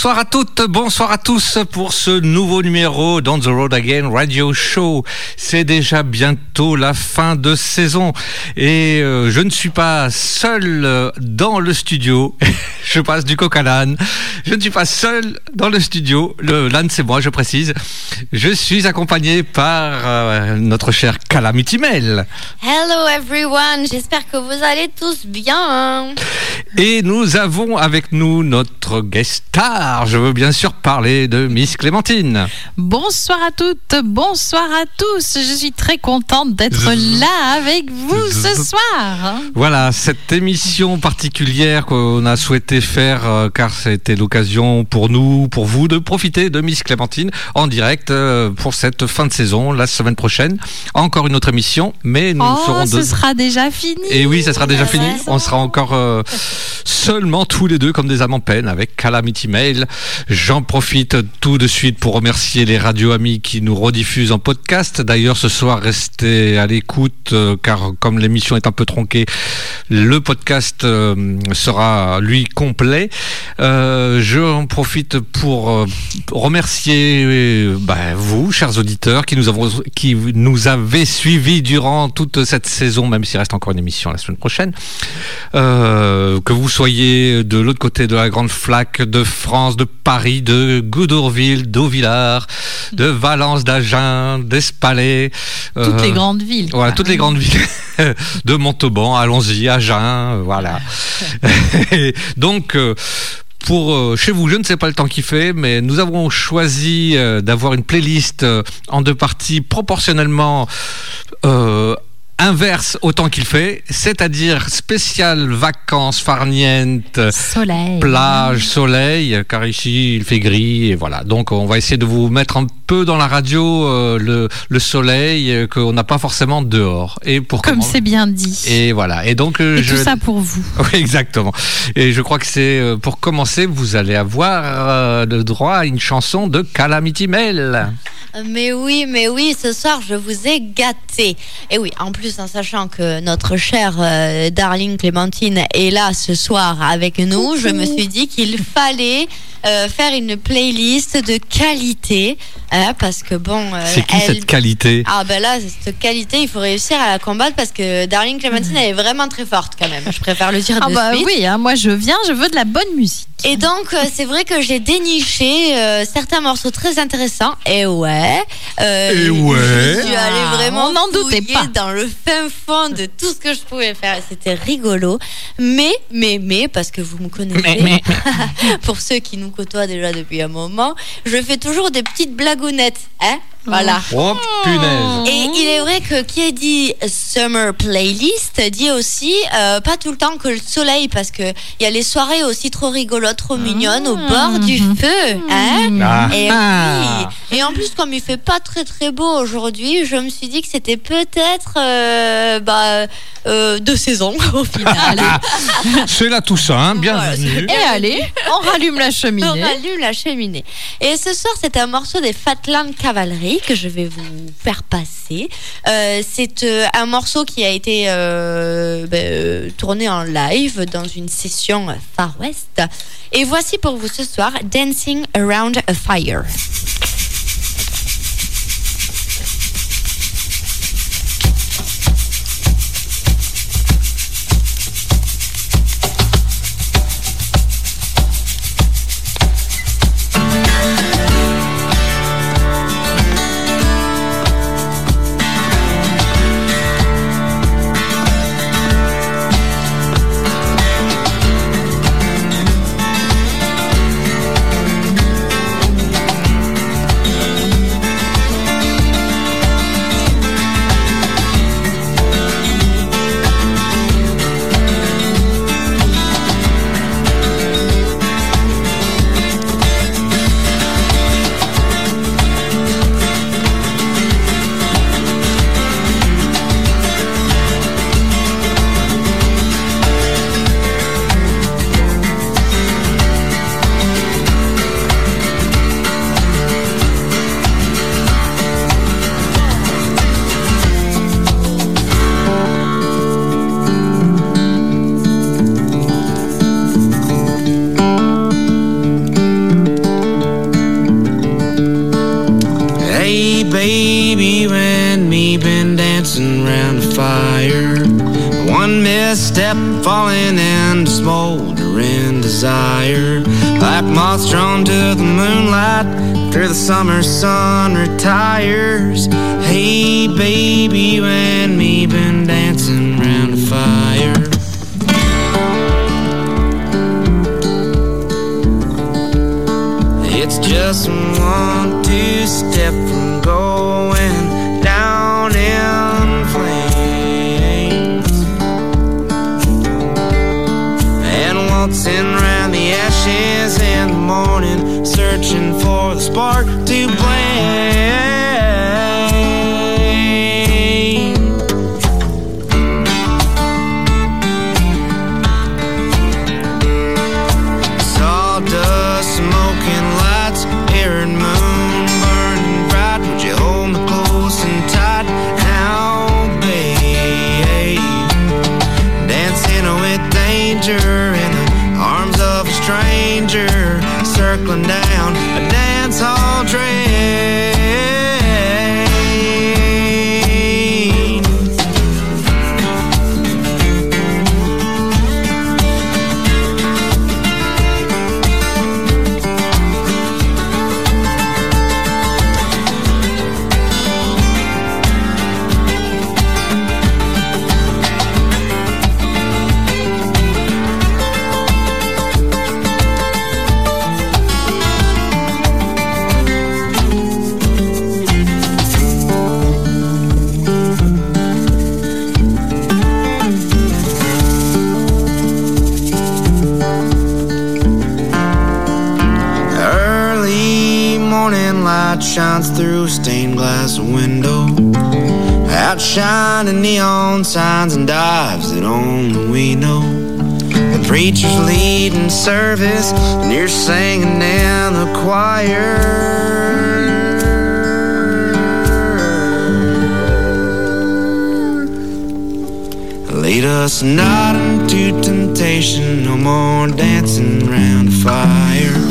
Bonsoir à toutes, bonsoir à tous pour ce nouveau numéro d'On the Road Again Radio Show. C'est déjà bientôt la fin de saison et euh, je ne suis pas seul euh, dans le studio. je passe du coq à l'âne. Je ne suis pas seul dans le studio. Le l'âne c'est moi, je précise. Je suis accompagné par euh, notre cher Calamity Mail. Hello everyone, j'espère que vous allez tous bien. Et nous avons avec nous notre guest star. Je veux bien sûr parler de Miss Clémentine. Bonsoir à toutes, bonsoir à tous. Je suis très contente d'être là avec vous ce soir. Voilà, cette émission particulière qu'on a souhaité faire euh, car c'était l'occasion pour nous, pour vous de profiter de Miss Clémentine en direct euh, pour cette fin de saison la semaine prochaine. Encore une autre émission, mais nous Oh, serons ce deux. sera déjà fini. Et oui, ça sera déjà fini. On sera encore euh, seulement tous les deux comme des âmes en peine avec Calamity Mail. J'en profite tout de suite pour remercier les radios amis qui nous rediffusent en podcast. D'ailleurs, ce soir, restez à l'écoute euh, car comme l'émission est un peu tronquée, le podcast euh, sera lui complet. Euh, J'en profite pour euh, remercier bah, vous, chers auditeurs, qui nous, avons, qui nous avez suivis durant toute cette saison, même s'il reste encore une émission la semaine prochaine. Que vous soyez de l'autre côté de la grande flaque de France, de Paris, de Goudorville, d'Auvillard, de Valence, d'Agen, d'Espalais. Toutes euh, les grandes villes. voilà, quoi. toutes les grandes villes de Montauban, allons-y, Agen, voilà. Et Donc, euh, pour euh, chez vous, je ne sais pas le temps qu'il fait, mais nous avons choisi euh, d'avoir une playlist euh, en deux parties proportionnellement inverse au temps qu'il fait, c'est-à-dire spécial vacances farnientes, Soleil. plage, soleil, car ici il fait gris et voilà. Donc on va essayer de vous mettre un peu dans la radio euh, le, le soleil euh, qu'on n'a pas forcément dehors. Et pour Comme c'est bien dit. Et voilà. Et donc euh, Et je tout ça pour vous. oui, exactement. Et je crois que c'est pour commencer, vous allez avoir le droit à une chanson de Calamity Mail. Mais oui, mais oui, ce soir je vous ai gâté. Et oui, en plus en sachant que notre chère euh, darling Clémentine est là ce soir avec nous, je me suis dit qu'il fallait euh, faire une playlist de qualité, hein, parce que bon, euh, C'est qui elle- cette qualité? Ah ben là, cette qualité, il faut réussir à la combattre parce que Darling Clémentine, elle est vraiment très forte quand même. Je préfère le dire Ah de bah suite. oui, hein, moi je viens, je veux de la bonne musique. Et donc, euh, c'est vrai que j'ai déniché euh, certains morceaux très intéressants. Et ouais. Euh, Et ouais. Je suis allée Ah, vraiment on n'en doutait pas. dans le fin fond de tout ce que je pouvais faire. Et C'était rigolo. Mais, mais, mais, parce que vous me connaissez, pour ceux qui nous côtoient déjà depuis un moment, je fais toujours des petites blagounettes. Hein voilà. Oh punaise Et il est vrai que qui a dit summer playlist dit aussi euh, pas tout le temps que le soleil parce que il y a les soirées aussi trop rigolotes, trop mignonnes au bord du feu, hein Ah. et, Ah. oui. et en plus, comme il fait pas très très beau aujourd'hui, je me suis dit que c'était peut-être euh, bah, euh, deux saisons au final. C'est la Toussaint, hein, bienvenue. Et allez, on rallume la On cheminée. allume la cheminée. Et ce soir, c'est un morceau des Fatland Cavalry que je vais vous faire passer. Euh, c'est euh, un morceau qui a été euh, ben, tourné en live dans une session Far West. Et voici pour vous ce soir Dancing Around a Fire. Misstep, falling into smoldering desire. Like moths drawn to the moonlight after the summer sun retires. Hey, baby, you spark outshining neon signs and dives that only we know. The preacher's leading service, and you're singing in the choir. Lead us not into temptation, no more dancing around the fire.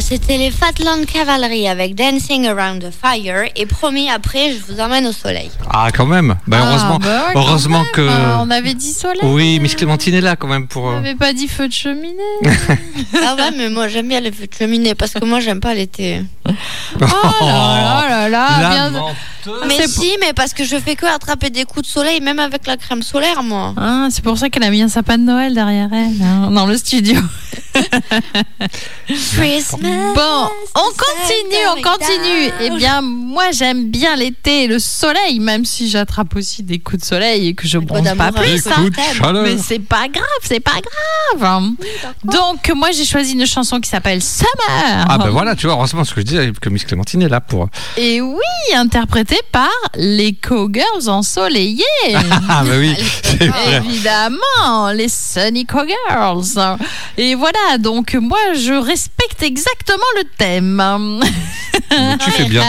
C'était les Fatland Cavalry avec Dancing Around the Fire. Et promis, après, je vous emmène au soleil. Ah, quand même. Ben, Ah, heureusement, bah ouais, quand heureusement même. que. Euh, on avait dit soleil. Oui, Miss Clémentine est là quand même pour. On euh, n'avait pas dit feu de cheminée. ah ouais, mais moi, j'aime bien les feux de cheminée parce que moi, j'aime pas l'été. Oh là là là là. bien-. Mais c'est si, mais parce que je fais que attraper des coups de soleil, même avec la crème solaire, moi. Ah, c'est pour ça qu'elle a mis un sapin de Noël derrière elle, hein, dans le studio. Christmas. Bon, on continue, on continue. Eh bien, moi, j'aime bien l'été le soleil, même si j'attrape aussi des coups de soleil et que je bronze pas plus. Hein. Mais c'est pas grave, c'est pas grave. Donc, moi, j'ai choisi une chanson qui s'appelle Summer. Ah ben voilà, tu vois, heureusement ce que je disais que Miss Clémentine est là pour. Et oui, interprétée par les Cowgirls ensoleillées. Ah ben oui, c'est vrai. Évidemment, les Sunny Cowgirls. Et voilà, donc moi, je respecte exactement le thème. Tu fais bien.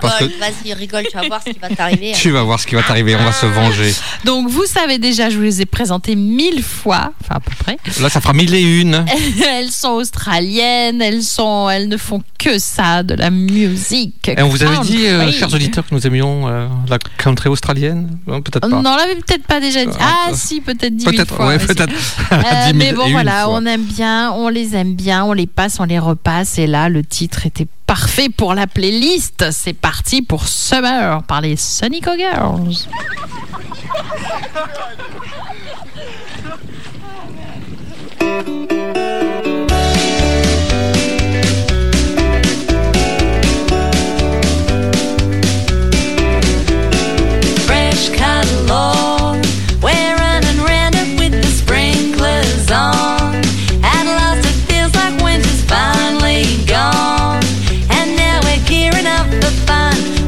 Que- vas-y, rigole, tu vas voir ce qui va t'arriver. Tu vas voir ce qui va t'arriver, on va se venger. Donc, vous savez déjà, je vous les ai présentées mille fois, enfin à peu près. Là, ça fera mille et une. Elles sont australiennes, elles sont, elles ne font que ça, de la musique. Et on vous avait dit, euh, chers auditeurs, que nous aimions euh, la country australienne Non, Peut-être Oh, pas. Non, on l'avait peut-être pas déjà dit. Ah, euh, si, peut-être dix mille Peut-être, fois. ouais, mais peut-être. Euh, 10 000 mais bon, voilà, fois. on aime bien, on les aime bien, on les passe, on les repasse. Et là, le titre était parfait pour la playlist. C'est parti pour Summer par les Sonico Girls. the fun.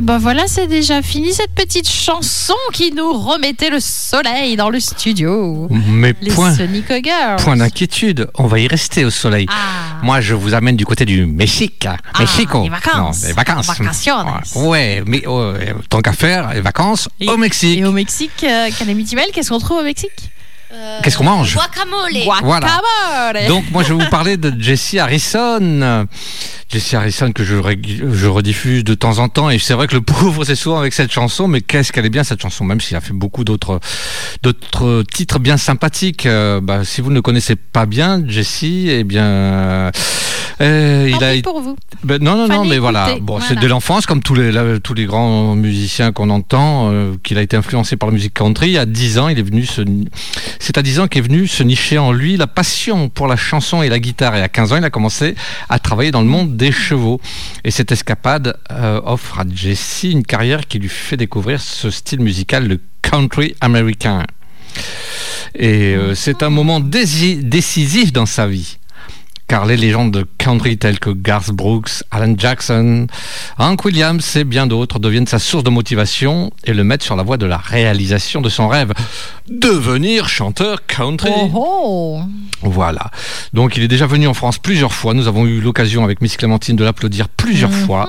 Et ben voilà, c'est déjà fini cette petite chanson qui nous remettait le soleil dans le studio. Mais Les point, point d'inquiétude, on va y rester au soleil. Ah. Moi, je vous amène du côté du Mexique. Ah, Mexico. les vacances. Non, les vacances. Vacaciones. Ouais, mais euh, tant qu'à faire, les vacances au Mexique. Et au Mexique, euh, Calamity Bell, qu'est-ce qu'on trouve au Mexique? Qu'est-ce qu'on mange Guacamole. Voilà. Guacamole. Donc moi je vais vous parler de Jesse Harrison. Jesse Harrison que je, je rediffuse de temps en temps et c'est vrai que le pauvre c'est souvent avec cette chanson mais qu'est-ce qu'elle est bien cette chanson même s'il a fait beaucoup d'autres d'autres titres bien sympathiques. Euh, bah, si vous ne le connaissez pas bien Jesse eh bien euh, il a pour vous. ben, non, non, non, Fallait mais voilà. écouter, Bon, c'est voilà. de l'enfance, comme tous les, là, tous les grands musiciens qu'on entend, euh, qu'il a été influencé par la musique country. Il y a 10 ans, il est venu se, c'est à 10 ans qu'est venu se nicher en lui la passion pour la chanson et la guitare. Et à 15 ans, il a commencé à travailler dans le monde des chevaux. Et cette escapade euh, offre à Jesse une carrière qui lui fait découvrir ce style musical, le country américain. Et euh, c'est un moment décisif dans sa vie car les légendes de country telles que Garth Brooks, Alan Jackson, Hank Williams et bien d'autres deviennent sa source de motivation et le mettent sur la voie de la réalisation de son rêve, devenir chanteur country. Oh oh Voilà. Donc il est déjà venu en France plusieurs fois. Nous avons eu l'occasion avec Miss Clémentine de l'applaudir plusieurs fois.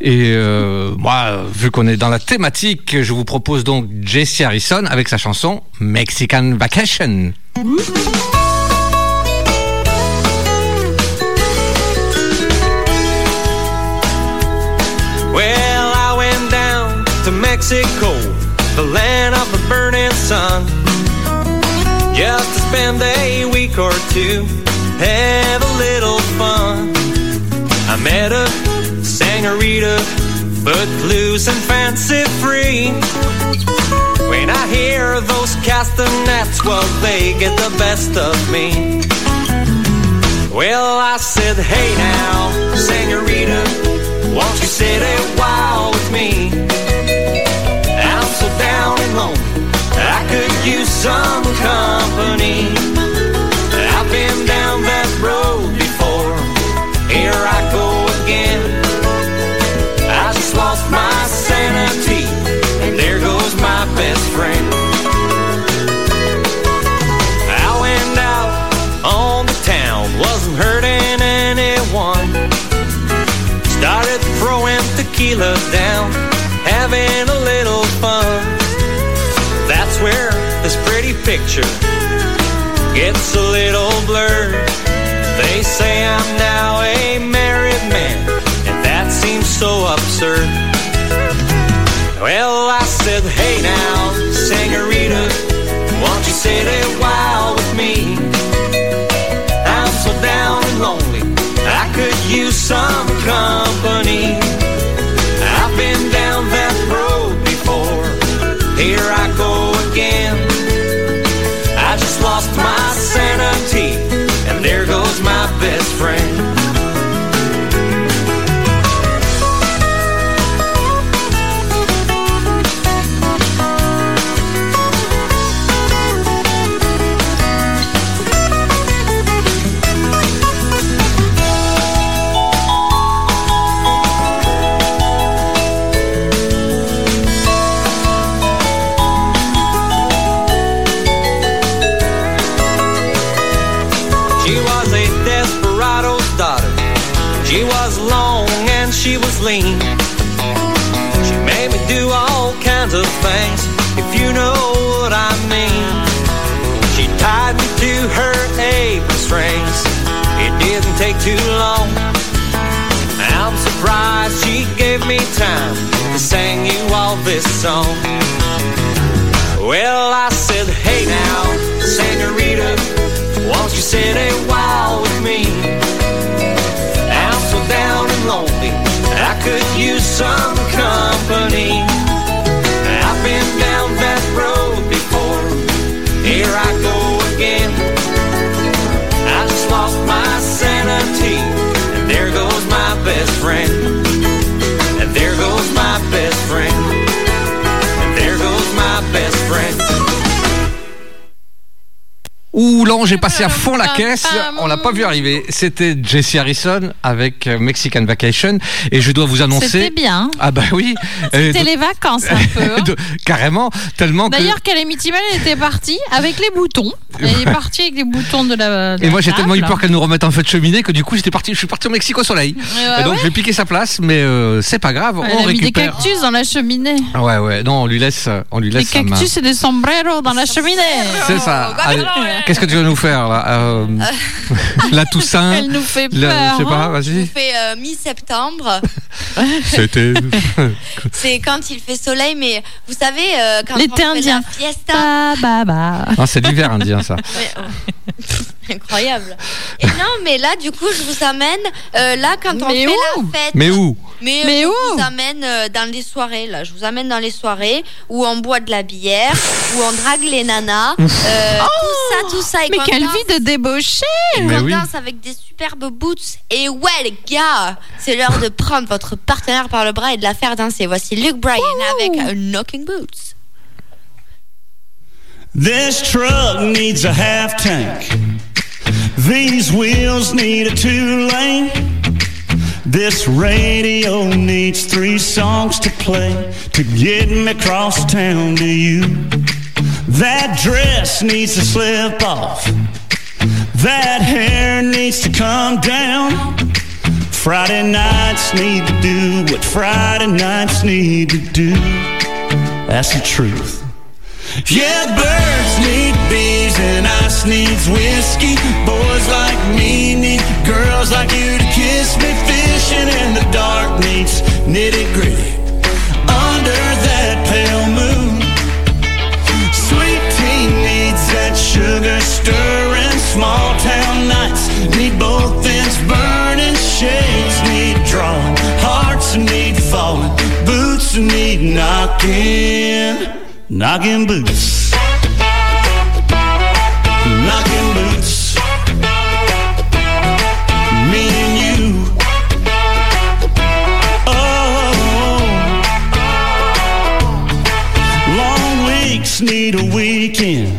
Et euh, moi, vu qu'on est dans la thématique, je vous propose donc Jesse Harrison avec sa chanson Mexican Vacation. Mexico, the land of the burning sun, just to spend a week or two, have a little fun. I met a senorita, footloose and fancy free. When I hear those castanets, well, they get the best of me. Well, I said, hey now, senorita, won't you sit a while with me? And lonely, I could use some company. I've been down that road before, here I go again. I just lost my sanity, and there goes my best friend. I went out on the town, wasn't hurting picture gets a little blurred. They say I'm now a married man, and that seems so absurd. Well, I said, hey now, senorita, won't you sit a while with me? I'm so down and lonely, I could use some company. Too long. I'm surprised she gave me time to sing you all this song. Well, I said, hey now, senorita, won't you sit a while with me? I'm so down and lonely, I could use some company. Friend. Est passé à fond la caisse. On l'a pas vu arriver. C'était Jesse Harrison avec euh, Mexican Vacation. Et je dois vous annoncer. C'était bien. Ah bah oui. C'était les vacances un peu. hein. carrément, tellement que. D'ailleurs, Calamity Mal était partie avec les boutons. Elle est partie avec les boutons de la. de Et moi j'ai tellement eu peur qu'elle nous remette en feu de cheminée que du coup j'étais parti, je suis parti au Mexique au soleil. bah et donc ouais. je vais piquer sa place, mais euh, c'est pas grave, Elle on a mis des récupère. cactus dans la cheminée. Ouais ouais, non on lui laisse, on lui Des laisse main. cactus et des sombreros dans la cheminée. C'est ça. Allez, Qu'est-ce que tu veux nous faire là Euh, La Toussaint. Elle nous fait la- peur. je sais pas, hein. vas-y. fait euh, mi-septembre. C'était. C'est quand il fait soleil, mais vous savez, euh, quand L'été on fait indien. la fiesta. Bah, bah, bah. Non, c'est l'hiver indien ça. Mais, oh. Incroyable. Et non, mais là, du coup, je vous amène. euh, là, quand on Mais fait où la fête. Mais où Mais, euh, Mais je où vous amène euh, dans les soirées, là. Je vous amène dans les soirées où on boit de la bière, où on drague les nanas. euh, tout ça, tout ça. Et Mais quelle vie de débauché qu'on oui. danse avec des superbes boots. Et ouais, les gars, c'est l'heure de prendre votre partenaire par le bras et de la faire danser. Voici Luke Bryan avec euh, Knocking Boots. This truck needs a half tank. These wheels need a two lane. This radio needs three songs to play to get me across town to you. That dress needs to slip off. That hair needs to come down. Friday nights need to do what Friday nights need to do. That's the truth. Yeah, birds need bees and ice needs whiskey. Boys like me need girls like you to kiss me. Fishing in the dark needs nitty gritty. Under that pale moon, sweet tea needs that sugar stirring. Small town nights need both ends burning. Shades need drawing, hearts need falling, boots need knocking. Knocking boots. Knocking boots. Me and you. Oh. Long weeks need a weekend.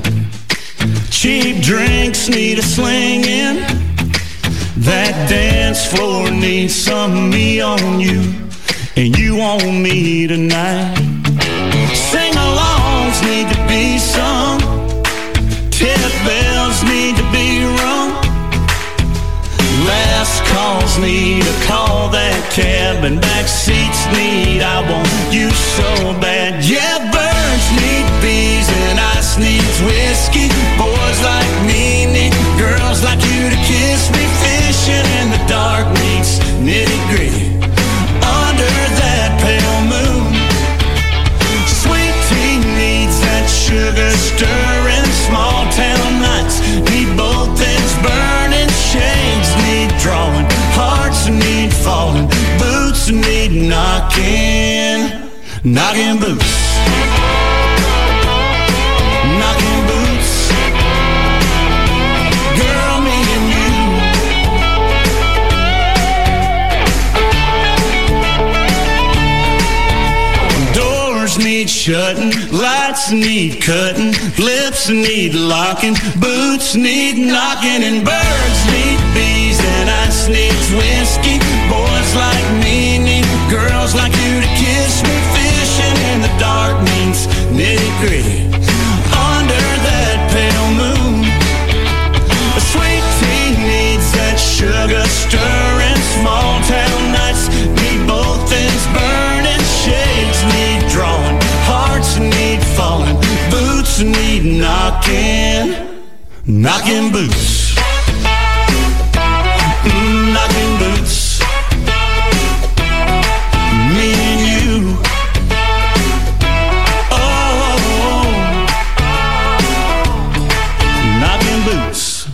Cheap drinks need a slinging. That dance floor needs some me on you. And you on me tonight. Need a call that cab and back seats need I want you so bad. Yeah, birds need bees and ice needs whiskey. Knocking. Knocking boots. Knocking boots. Girl, me and you. Doors need shutting, lights need cutting, lips need locking, boots need knocking, and birds need bees, and ice needs whiskey. Boys knocking, knocking boots, Mm, knocking boots. Me and. Oh, boots.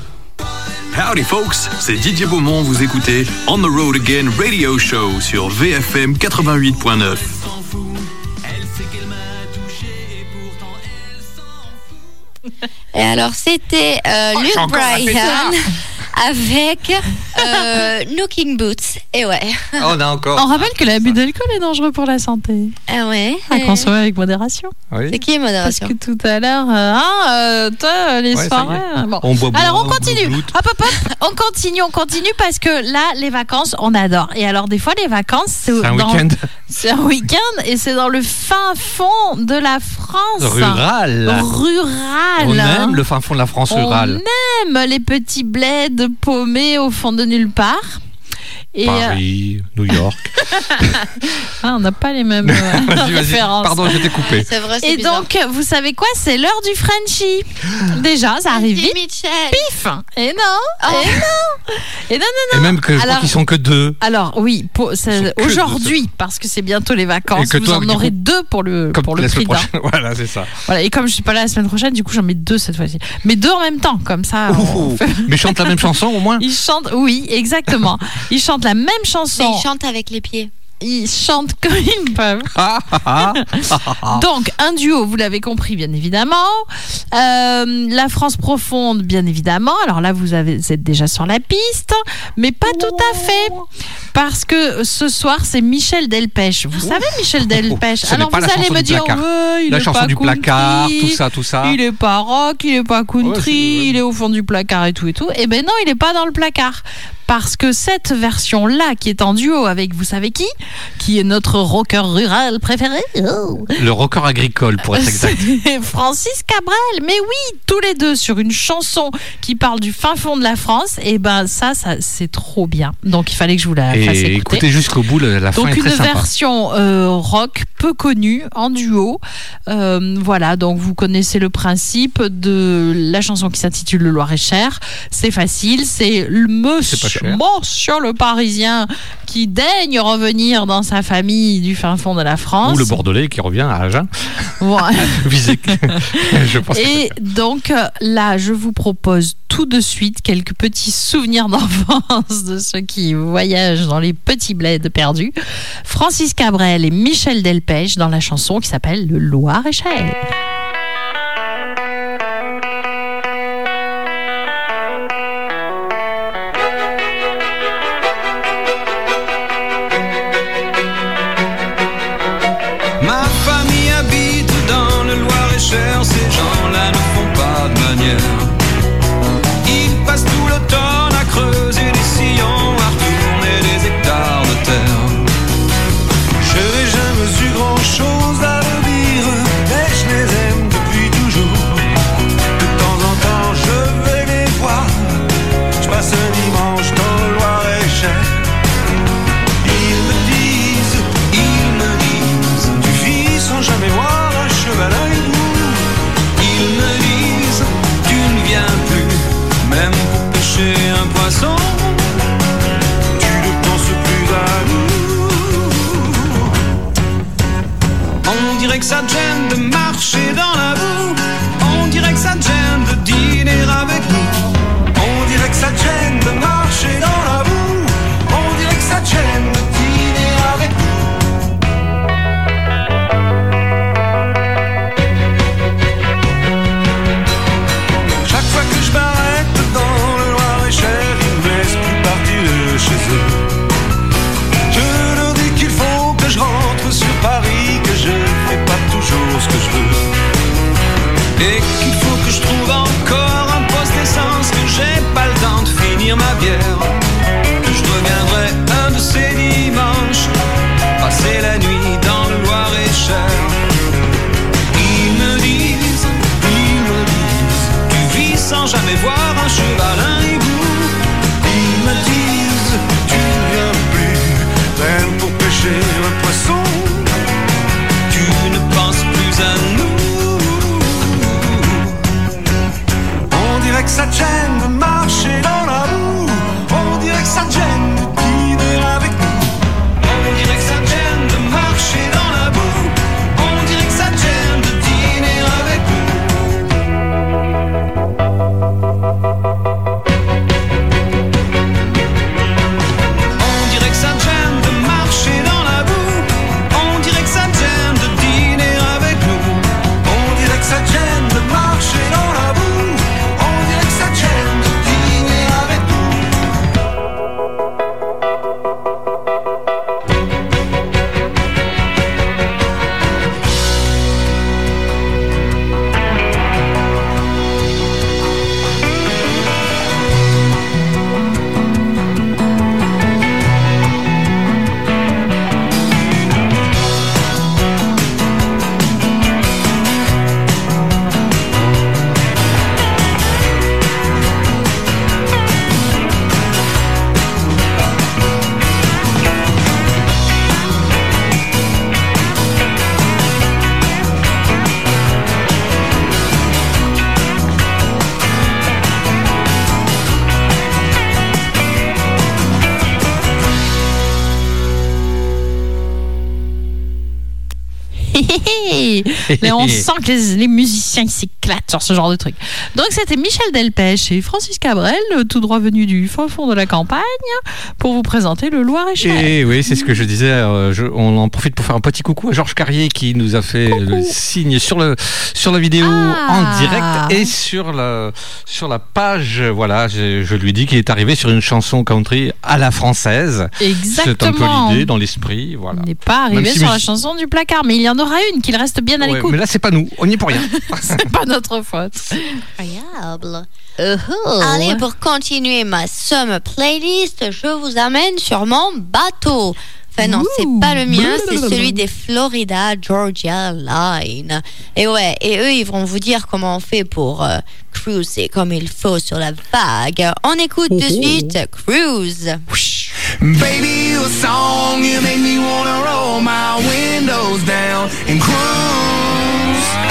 Howdy folks, c'est Didier Beaumont, vous écoutez On the Road Again Radio Show sur VFM 88.9. alors, c'était euh, Luke encore raté Bryan avec euh, Knocking Boots. Et ouais. Oh, on a encore. On rappelle que l'abus d'alcool est dangereux pour la santé. Ah ouais. À consommer avec modération. Oui. C'est qui est Parce modération que tout à l'heure, euh, hein, euh, toi, les Ouais, soirées. euh, bon. On boit Alors on continue. blout. Hop hop hop. On continue, on continue parce que là, les vacances, on adore. Et alors des fois, les vacances, c'est C'est un week-end C'est un week-end et c'est dans le fin fond de la France. rural. Rural. On aime le fin fond de la France rurale. On aime les petits bleds paumés au fond de nulle part. Et, euh, Paris, New York. ah, on n'a pas les mêmes euh, références. Pardon, je t'ai coupé. C'est vrai, Et bizarre. donc, vous savez quoi? C'est l'heure du Frenchie. Déjà, ça arrive vite. Mitchell. Pif Et non Oh. Et non Et non, non, Et même que je crois Alors- qu'ils sont que deux. Alors oui, Ils aujourd'hui, parce que c'est bientôt les vacances, que vous toi, en aurez coup, deux pour le, Comme pour le prix d'un. Voilà, c'est ça. Voilà, et comme je suis pas là la semaine prochaine, du coup j'en mets deux cette fois-ci. Mais deux en même temps, comme ça. on Ouh. fait- Mais chante la même chanson au moins. Ils chantent, oui, exactement. Ils chantent la même Mais chanson. il chante avec les pieds. Ils chantent comme ils peuvent. Donc, un duo, vous l'avez compris, bien évidemment. Euh, la France profonde, bien évidemment. Alors là, vous, avez, vous êtes déjà sur la piste, mais pas tout à fait. Parce que ce soir, c'est Michel Delpech. Vous savez, Michel Delpech? Alors, vous allez me dire, ouais, il La est chanson pas du country, placard, tout ça, tout ça. Il est pas rock, il est pas country, Ouais, il est au fond du placard et tout et tout. Eh ben non, il est pas dans le placard. parce que cette version-là, qui est en duo avec vous savez qui? Qui est notre rocker rural préféré Oh. Le rocker agricole, pour être exact. Francis Cabrel, mais oui, tous les deux sur une chanson qui parle du fin fond de la France, et ben ça, ça c'est trop bien. Donc il fallait que je vous la fasse Et écouter. écoutez jusqu'au bout, la fin Donc est une très sympa. version euh, rock peu connue en duo. Euh, voilà, donc vous connaissez le principe de la chanson qui s'intitule Le Loir-et-Cher. C'est facile, c'est le monsieur, monsieur le Parisien qui daigne revenir dans sa famille du fin fond de la France. Ou le Bordelais qui revient à Agen. Voilà. Je pense que Et donc euh, là, je vous propose tout de suite quelques petits souvenirs d'enfance de ceux qui voyagent dans les petits bleds perdus. Francis Cabrel et Michel Delpech dans la chanson qui s'appelle Le Loir-et-Cher. Mais on sent que les, les musiciens s'éclatent sur ce genre de truc. Donc c'était Michel Delpech et Francis Cabrel, euh, tout droit venu du fin fond de la campagne, pour vous présenter le Loir-et-Cher. Et oui, c'est ce que je disais. euh, je- on en profite pour faire un petit coucou à Georges Carrier qui nous a fait le signe sur le sur la vidéo Ah. en direct et sur la sur la page. Voilà, je, je lui dis qu'il est arrivé sur une chanson country à la française. C'est un peu Exactement. l'idée dans l'esprit. Voilà. Il n'est pas Même arrivé si sur la chanson du placard, mais il y en aura une, qu'il reste bien à Ouais, l'écoute. mais là, c'est pas nous. On n'y est pour rien. C'est pas notre faute. Incroyable. Oh. Allez, pour continuer ma somme playlist, je vous amène sur mon bateau. Enfin non, c'est pas le mien, c'est celui des Florida Georgia Line. Et ouais, et eux, ils vont vous dire comment on fait pour euh, cruiser comme il faut sur la vague. On écoute de suite Cruise. Baby, you a song, you make me wanna roll my windows down and cruise.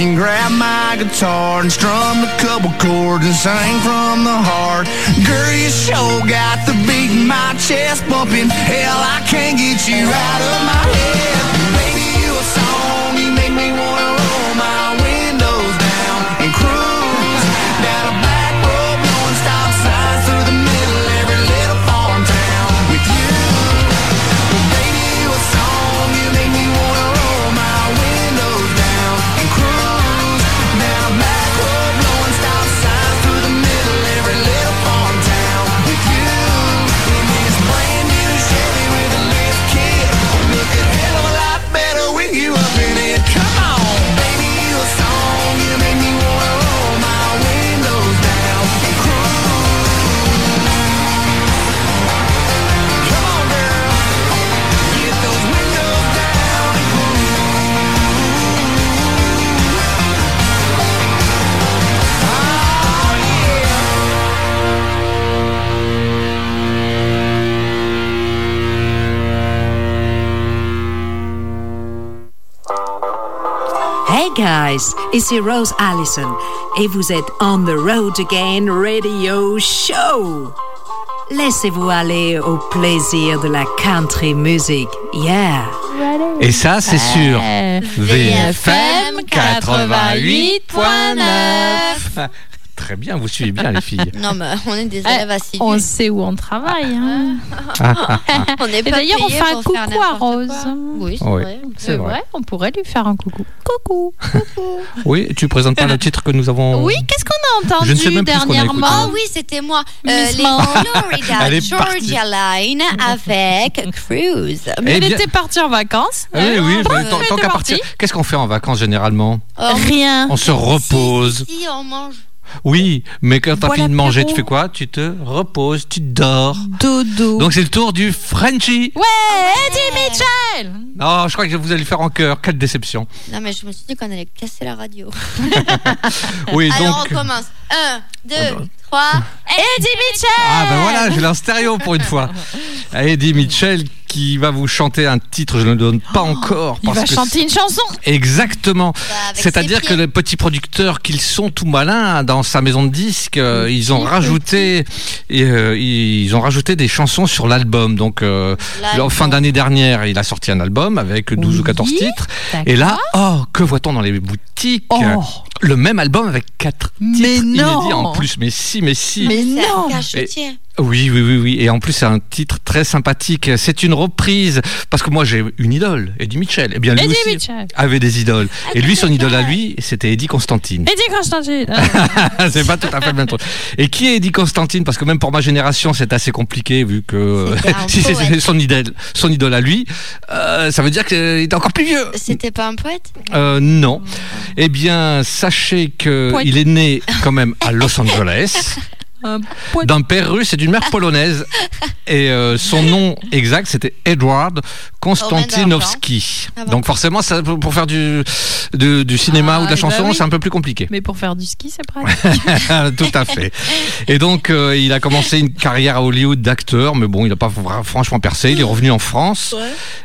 And grabbed my guitar and strum a couple chords and sing from the heart. Girl, you sure got the beat in my chest bumping. Hell, I can't get you out of my head. Guys, ici Rose Allison et vous êtes On the Road Again Radio Show. Laissez-vous aller au plaisir de la country music. Yeah. Et ça, c'est sur Euh, VFM 88.9. Très bien, vous suivez bien les filles. Non, mais on est des Eh, élèves assidus. On sait où on travaille. hein. On est Et pas d'ailleurs, on fait un pour faire coucou à n'importe Rose. quoi. Oui, c'est Oui. vrai. C'est vrai. on pourrait lui faire un coucou. Coucou. Oui, tu présentes pas le titre que nous avons. Oui, qu'est-ce qu'on a entendu Je ne sais même plus ce qu'on a écouté. dernièrement Oh oui, c'était moi. Euh, Miss les Mo. Florida Elle est partie. Georgia Line avec Cruise. Mais Eh elle bien- était partie en vacances. Ah Oui, Bref, tant, elle tant était qu'à partie. partir. Qu'est-ce qu'on fait en vacances généralement? Oh, Rien. On se repose. Si, si, on mange. Oui, mais quand t'as fini de manger, tu fais quoi? Tu te reposes, tu dors. Dodo. Donc c'est le tour du Frenchie. ouais, Eddie Mitchell. Oh, je crois que vous allez le faire en cœur. Quelle déception. Non, mais je me suis dit qu'on allait casser la radio. Oui, Alors, donc. on commence. Un, deux, bah. trois. Eddie Mitchell Ah ben voilà, j'ai l'en stéréo pour une fois. Eddie Mitchell qui va vous chanter un titre, je ne le donne pas encore. Il parce va que chanter une chanson. Exactement. Bah, C'est-à-dire que les petits producteurs qu'ils sont tout malins dans sa maison de disques, euh, ils ont rajouté, et, euh, ils ont rajouté des chansons sur l'album. Donc, euh, en fin d'année dernière, il a sorti un album avec 12 ou 14 Oui, titres. Et là, oh, que voit-on dans les boutiques? Oh. Le même album avec quatre Mais titres non. inédits en plus. Mais si, mais si. Mais non. Oui, oui, oui, oui. Et en plus, c'est un titre très sympathique. C'est une reprise. Parce que moi, j'ai une idole, Eddie Mitchell. Eh bien, lui Eddie aussi Mitchell. avait des idoles. Et lui, son idole à lui, c'était Eddie Constantine. Eddie Constantine. c'est pas tout à fait le même truc. Et qui est Eddie Constantine? Parce que même pour ma génération, c'est assez compliqué vu que si c'est son idole, son idole à lui, euh, ça veut dire qu'il est encore plus vieux. C'était pas un poète? Euh, non. Eh bien, sachez que Poète. il est né quand même à Los Angeles. D'un père russe et d'une mère polonaise. Et euh, son nom exact, c'était Edward Konstantinovski. Ah bon Donc forcément, ça, pour faire du, du, du cinéma Ah, ou de la eh ben chanson, oui. c'est un peu plus compliqué. Mais pour faire du ski, c'est pratique. Tout à fait. Et donc, euh, il a commencé une carrière à Hollywood d'acteur, mais bon, il n'a pas franchement percé. Il est revenu en France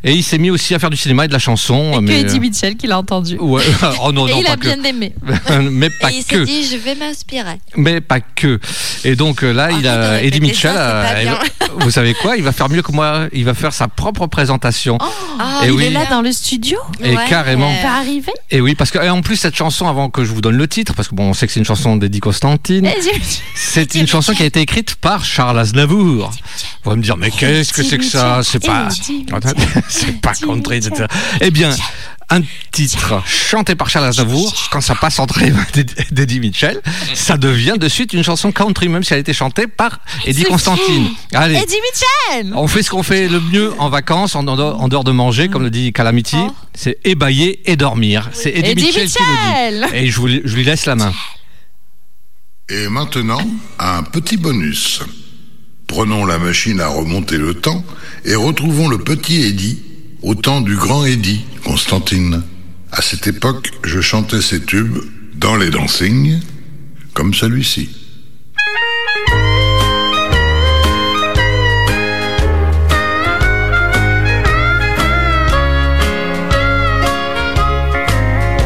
et il s'est mis aussi à faire du cinéma et de la chanson. Et que Eddie Mitchell qui l'a entendu. Ouais. Oh non, Et non, il a que. bien aimé. mais pas Et il que. s'est dit, je vais m'inspirer. Mais pas que. Et donc euh, là, il Arrête a Eddie Mitchell. vous savez quoi Il va faire mieux que moi. Il va faire sa propre présentation. Ah, Et il oui. est là dans le studio. Et Ouais. carrément. Il va arriver. Et oui, parce que et en plus cette chanson, avant que je vous donne le titre, parce que bon, on sait que c'est une chanson d'Eddie Constantine. Mitchell. C'est une chanson qui a été écrite par Charles Aznavour. Vous allez me dire, mais qu'est-ce que c'est que ça? C'est pas, c'est pas country, etc. Eh bien, un titre chanté par Charles Aznavour, quand ça passe entre les mains d'Ed- d'Eddie Mitchell, ça devient de suite une chanson country, même si elle a été chantée par Eddie Constantine. Allez. Eddie Mitchell. On fait ce qu'on fait le mieux en vacances, en dehors, en dehors de manger, comme le dit Calamity, Oh. c'est ébailler et dormir. C'est Eddie, Eddie Mitchell, qui le dit. Et je, vous, je lui laisse la main. Et maintenant, un petit bonus. Prenons la machine à remonter le temps et retrouvons le petit Eddie au temps du grand Eddie, Constantine. À cette époque, je chantais ces tubes dans les dancings, comme celui-ci.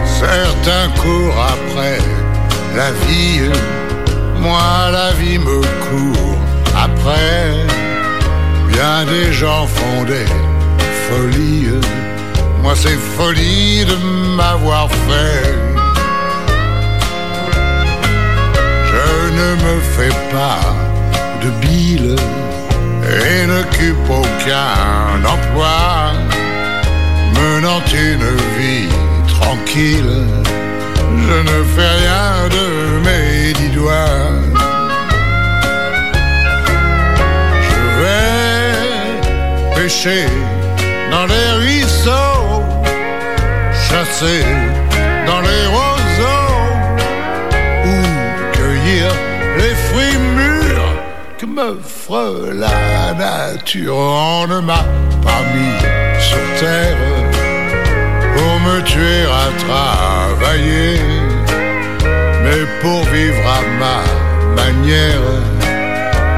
Certains courent après la vie, moi la vie me court après. Bien des gens font folies, moi c'est folie de m'avoir fait. Je ne me fais pas de bile et n'occupe aucun emploi menant une vie tranquille. Je ne fais rien de mes dix doigts. Je vais pêcher dans les ruisseaux, chasser dans les roseaux, ou cueillir les fruits mûrs que m'offre la nature. On ne m'a pas mis sur terre pour me tuer à travailler, mais pour vivre à ma manière,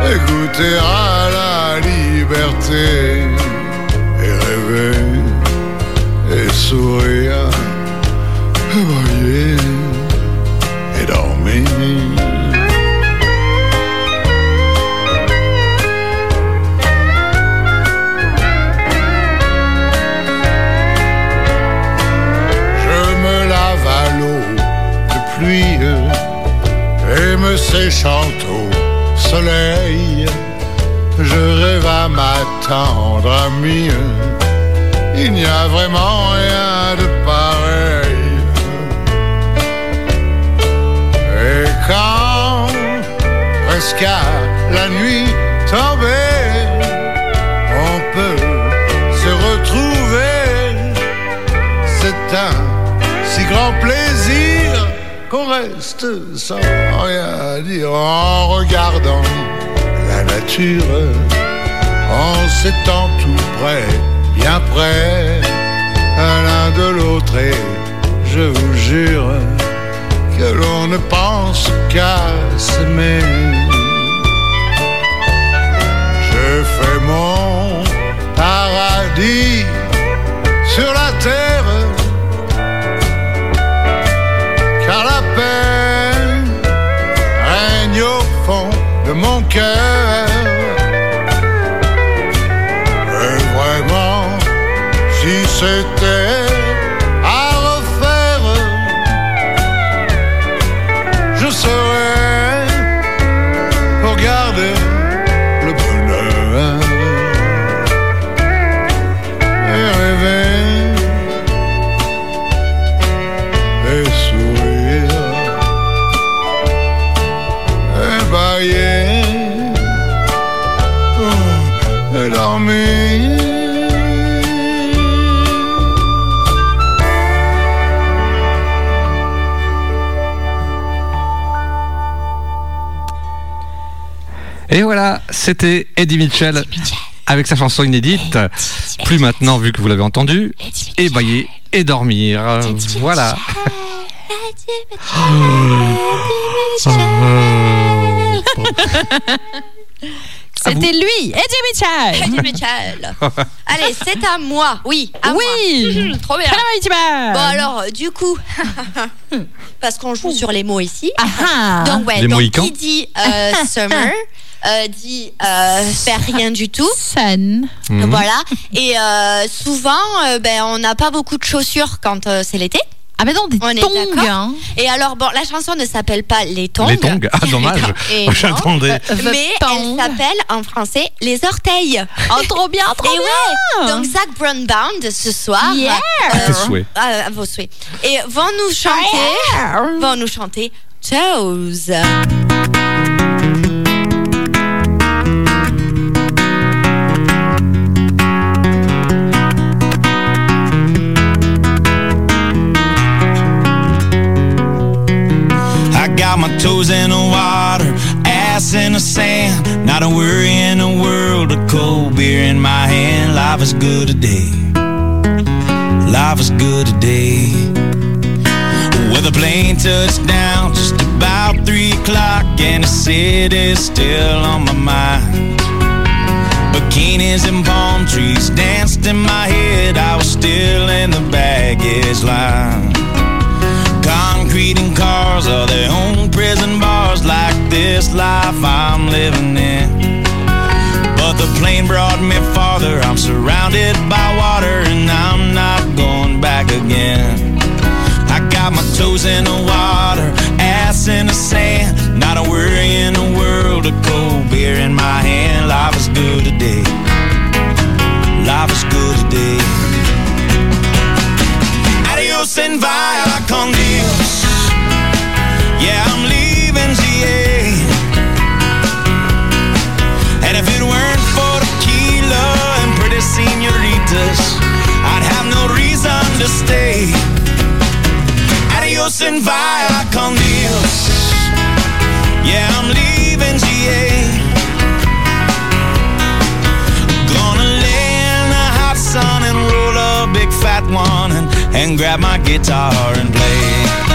et goûter à la liberté, et sourire, et briller, et dormir. Je me lave à l'eau de pluie et me séchant au soleil. Je rêve à ma tendre amie. Il n'y a vraiment rien de pareil. Et quand presque à la nuit tombée, on peut se retrouver c'est un si grand plaisir qu'on reste sans rien dire en regardant la nature, en s'étant tout près, bien près l'un de l'autre et je vous jure que l'on ne pense qu'à s'aimer. Je fais mon paradis sur la terre, car la paix règne au fond de mon cœur. Si c'était Eddie Mitchell avec sa chanson inédite. Plus maintenant, vu que vous l'avez entendu. Et bailler et dormir. Voilà. C'était lui, Eddie Mitchell. Eddie Mitchell. Allez, c'est à moi. Oui, à Oui. moi. Trop bien. Bon alors, euh, du coup, parce qu'on joue sur les mots ici. Ah. Donc ouais, Les donc qui dit euh, summer euh, dit euh, faire rien du tout. Sun. Mhm. Voilà. Et euh, souvent, euh, ben on n'a pas beaucoup de chaussures quand euh, c'est l'été. Ah ben non, des On est tongs. hein. Et alors bon, la chanson ne s'appelle pas les tongs. Les tongs Ah, dommage. Non. J'attendais. Mais tongs. elle s'appelle en français les orteils. Oh, trop bien, trop Et bien. ouais, donc Zach Brown Band ce soir. Yeah. À tes souhaits. à- à vos souhaits. Et vont nous chanter, vont nous chanter Toes. Is good today. Life is good today. Well, the plane touched down just about three o'clock, and the city's still on my mind. Bikinis and palm trees danced in my head. I was still in the baggage line. Concrete and cars are their own prison bars, like this life I'm living in. The plane brought me farther. I'm surrounded by water, and I'm not going back again. I got my toes in the water, stay. Adios and via con Dios. Yeah, I'm leaving GA. Gonna lay in the hot sun and roll a big fat one and, and grab my guitar and play.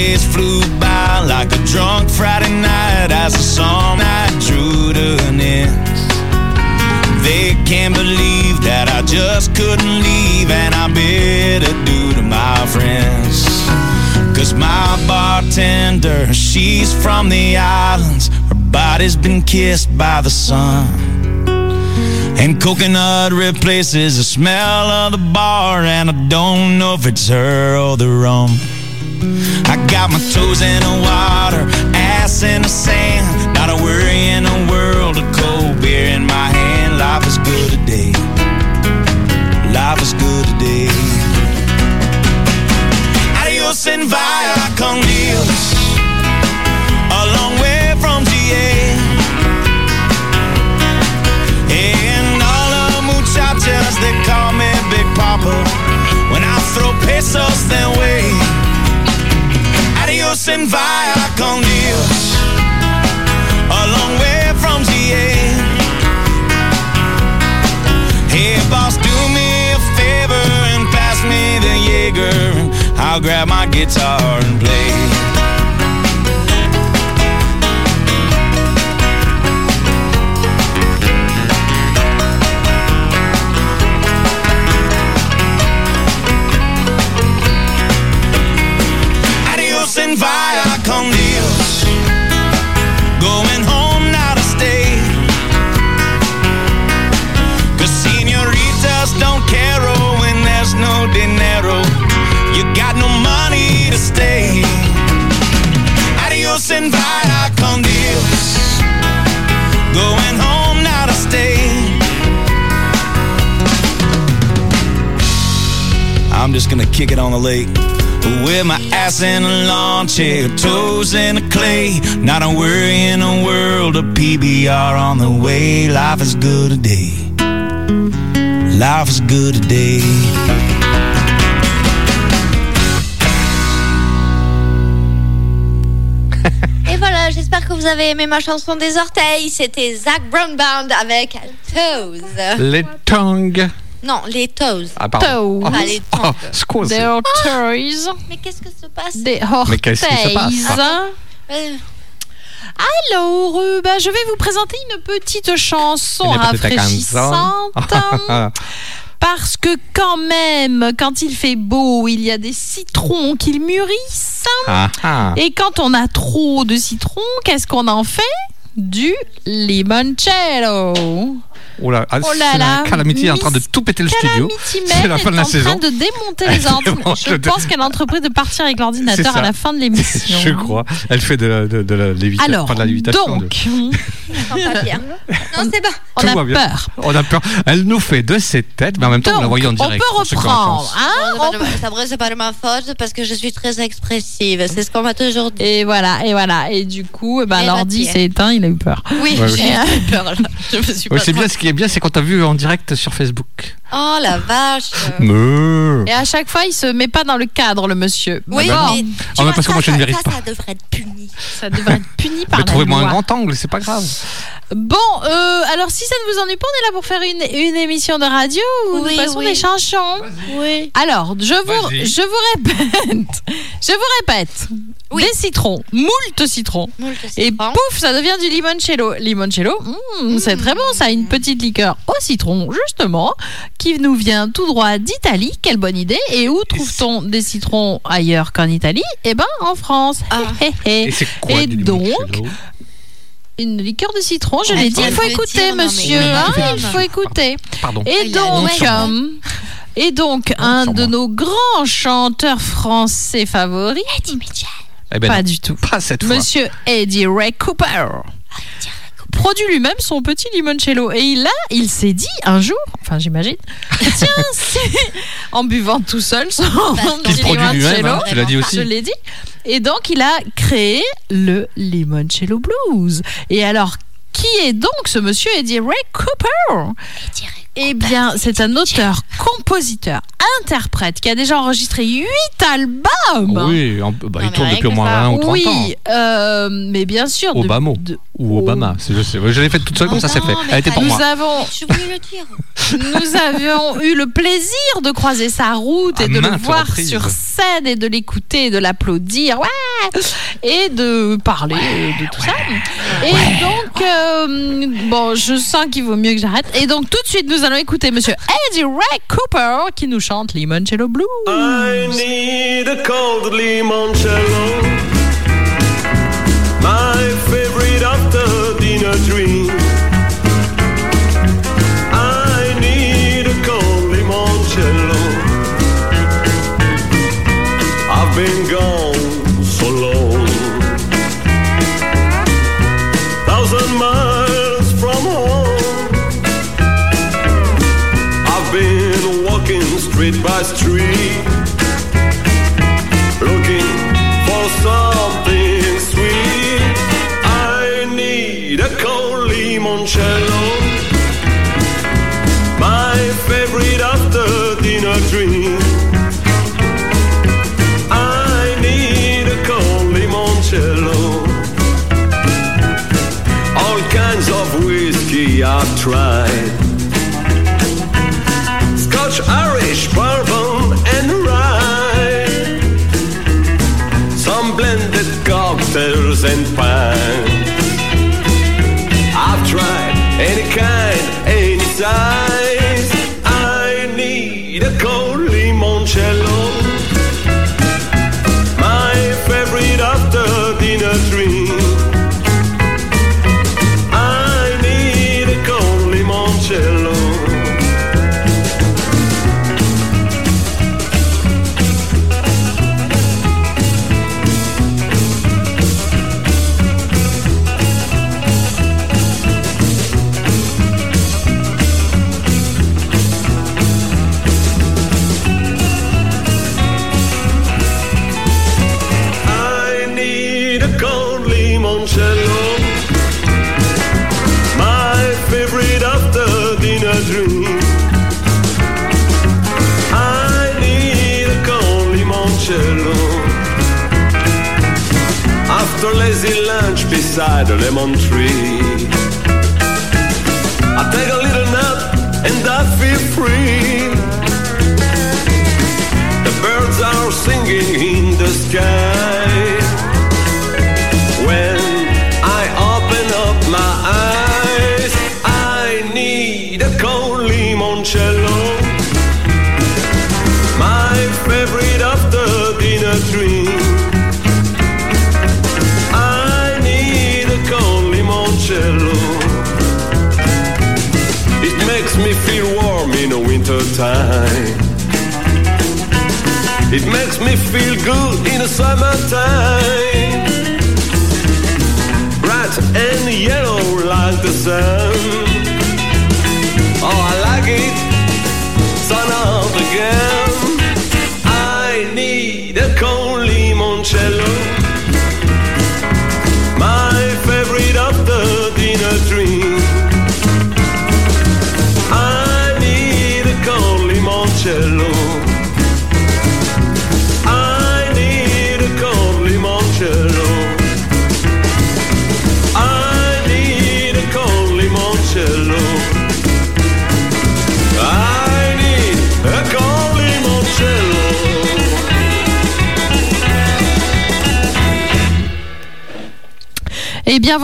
Days flew by like a drunk Friday night as the song night drew to an end. They can't believe that I just couldn't leave, and I bid adieu to my friends. Cause my bartender, she's from the islands. Her body's been kissed by the sun. And coconut replaces the smell of the bar, and I don't know if it's her or the rum. I got my toes in the water, ass in the sand. Not a worry in the world, a cold beer in my hand. Life is good today. Life is good today. Adios and via con Dios. A long way from GA. And all the muchachas, they call me Big Papa. And Via con a long way from GA. Hey, boss, do me a favor and pass me the Jaeger, I'll grab my guitar and play. Gonna kick it on the lake. With my ass in a lawn chair, toes in the clay. Not a worry in a world of PBR on the way. Life is good today. Life is good today. Et voilà, j'espère que vous avez aimé ma chanson des orteils. C'était Zach Brown Band avec Toes. Les tongues. Non, les Toes. Ah, pardon. Toes. Pas les oh, scusi. Des toys, Mais qu'est-ce que se passe? Des Mais qu'est-ce qui se passe? Orteils. Euh, Alors, euh, bah, je vais vous présenter une petite chanson rafraîchissante. Parce que quand même, quand il fait beau, il y a des citrons qui mûrissent. Ah, ah. Et quand on a trop de citrons, qu'est-ce qu'on en fait? Du limoncello. Oh là, ah, Oh là là. la Calamity est en train de tout péter le studio. C'est la fin de est la en saison. train de démonter les Elle ordinateurs. Je pense qu'elle a entrepris de partir avec l'ordinateur à la fin de l'émission. Je crois. Elle fait de, la- de, de la lévitation. Alors, pas de la lévitation. donc, pas bien. Non, c'est bon. on Tout a bien. peur. On a peur. Elle nous fait de ses têtes, mais en même temps, vous la voyez en on direct. peut ceux qui ont la reprendre. hein, Non, c'est pas de- C'est vrai, c'est pas de ma faute parce que je suis très expressive. C'est ce qu'on m'a toujours dit. Et voilà, et voilà. Et du coup, eh ben, l'ordi s'est éteint, il a eu peur. Oui, Ouais, j'ai eu peur. là. Je me suis pas c'est bien. Ce qui est bien, c'est quand t'as vu en direct sur Facebook. Oh la vache. Et à chaque fois, il se met pas dans le cadre, le monsieur. Oui, Bon, mais tu Ah, mais vois, parce que ça, moi, je ne vérifie ça, pas. Ça devrait être puni. ça devrait être puni par Mais la trouvez-moi un grand angle, c'est pas grave. Bon, euh, alors si ça ne vous ennuie pas, on est là pour faire une, une émission de radio où Oui, nous passons oui. des chansons. Oui. Alors, je vous, je vous répète, je vous répète, Oui. des citrons, moult citrons. Moult Et pouf, ça devient du limoncello. Limoncello, mm, c'est très bon, ça, une petite liqueur au citron, justement, qui nous vient tout droit d'Italie. Quelle bonne idée. Et où trouve-t-on des citrons ailleurs qu'en Italie? Eh ben, en France. Ah. Hé, hé, hé. Et quoi donc, Une liqueur de citron, je Ah, l'ai dit, il faut écouter, dire, non, mais monsieur. hein, oui. il faut écouter. Pardon. Et donc, euh, et donc un de moi. nos grands chanteurs français favoris, Eh ben pas non, du tout, pas cette fois. Monsieur Eddie Ray Cooper, produit lui-même son petit limoncello. Et il a, il s'est dit un jour, enfin j'imagine, tiens, en buvant tout seul son petit lui-même, limoncello, hein, tu l'as dit aussi. je l'ai dit. Et donc, il a créé le Limoncello Blues. Et alors, qui est donc ce monsieur Eddie Ray Cooper? Eh bien, c'est un auteur, compositeur, interprète qui a déjà enregistré 8 albums. Oui, en- bah, il mais tourne rien depuis au moins ça. 20 ou 30 Oui, ans. euh, mais bien sûr. de- Obama. de- Ou Obama, c'est- je sais. Je l'ai fait toute seule, comme ça c'est fait. Elle était pour nous moi. avons, Je voulais le dire. nous avions eu le plaisir de croiser sa route et À de le maintes voir reprises. sur scène et de l'écouter et de l'applaudir, ouais, et de parler de tout ça. Et donc, euh, bon, je sens qu'il vaut mieux que j'arrête. Et donc, tout de suite, nous allons écouter Monsieur Eddie Ray Cooper qui nous chante Limoncello Blues. I need a cold limoncello. My favorite after dinner drink. Street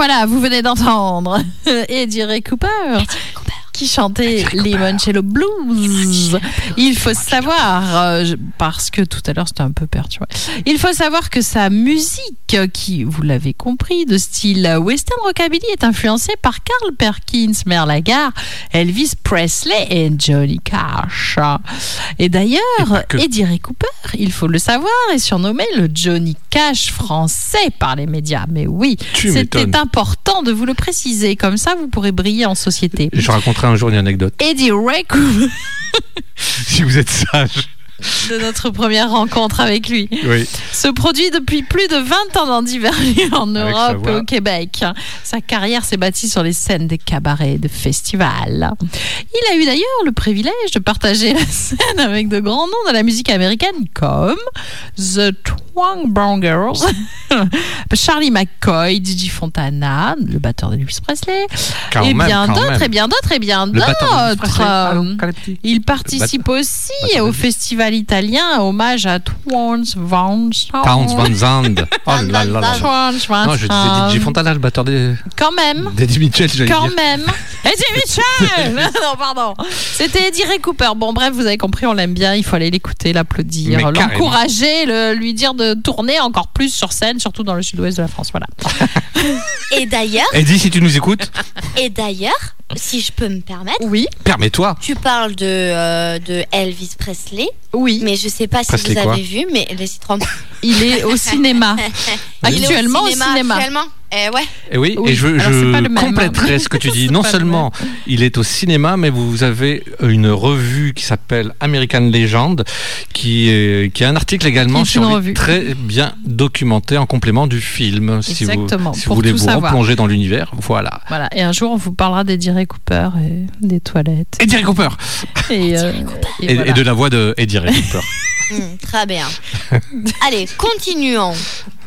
voilà, vous venez d'entendre Eddie Ray Cooper qui chantait Limoncello Blues. Il faut savoir, euh, parce que tout à l'heure c'était un peu perturbé, il faut savoir que sa musique, qui, vous l'avez compris, de style western rockabilly est influencée par Carl Perkins, Merle Lagarde, Elvis Presley et Johnny Cash. Et d'ailleurs. Eddie Ray Cooper, il faut le savoir, est surnommé le Johnny Cash français par les médias. Mais oui, c'était important de vous le préciser. Comme ça, vous pourrez briller en société. Je raconterai un jour une anecdote. Eddie Ray Cooper, Si vous êtes sage. De notre première rencontre avec lui, Oui. se produit depuis plus de 20 ans dans divers lieux en Europe et au Québec. Sa carrière s'est bâtie sur les scènes des cabarets et de festivals. Il a eu d'ailleurs le privilège de partager la scène avec de grands noms de la musique américaine comme The Twang Bongers, Charlie McCoy, Didi Fontana, le batteur de Elvis Presley, Quand et même, bien d'autres, et bien d'autres, et bien d'autres. Il participe aussi au festival italien hommage à Twans Van Towns Van Zandt. Oh là là là. Twans Van Non, je disais DJ Fontana, le batteur des- Quand même. d'Eddie Mitchell, j'allais Quand dire. même. Eddie Mitchell Non, pardon. C'était Eddie Ray Cooper. Bon, bref, vous avez compris, on l'aime bien. Il faut aller l'écouter, l'applaudir, l'encourager, le- lui dire de tourner encore plus sur scène, surtout dans le sud-ouest de la France. Voilà. Et d'ailleurs, Eddie, si tu nous écoutes, et d'ailleurs, si je peux me permettre, Oui, permets-toi. tu parles de, euh, de Elvis Presley, oui. mais je sais pas si Presley vous avez vu, mais les citrons. Il est au cinéma. Il est Actuellement au cinéma. Actuellement. Eh ouais. Et oui, Oui, et je, compléterai ce que tu dis. Non seulement il est au cinéma, mais vous avez une revue qui s'appelle American Legend, qui est, qui a un article également sur lui, revue. très bien documenté en complément du film. Si vous, Exactement, si vous voulez vous savoir. replonger dans l'univers, voilà. Voilà. Et un jour, on vous parlera d'Eddie Ray Cooper et des toilettes. Eddie Cooper Et, euh, et et, voilà. et de la voix de Eddie Ray Cooper. Hmm, très bien. Allez, continuons.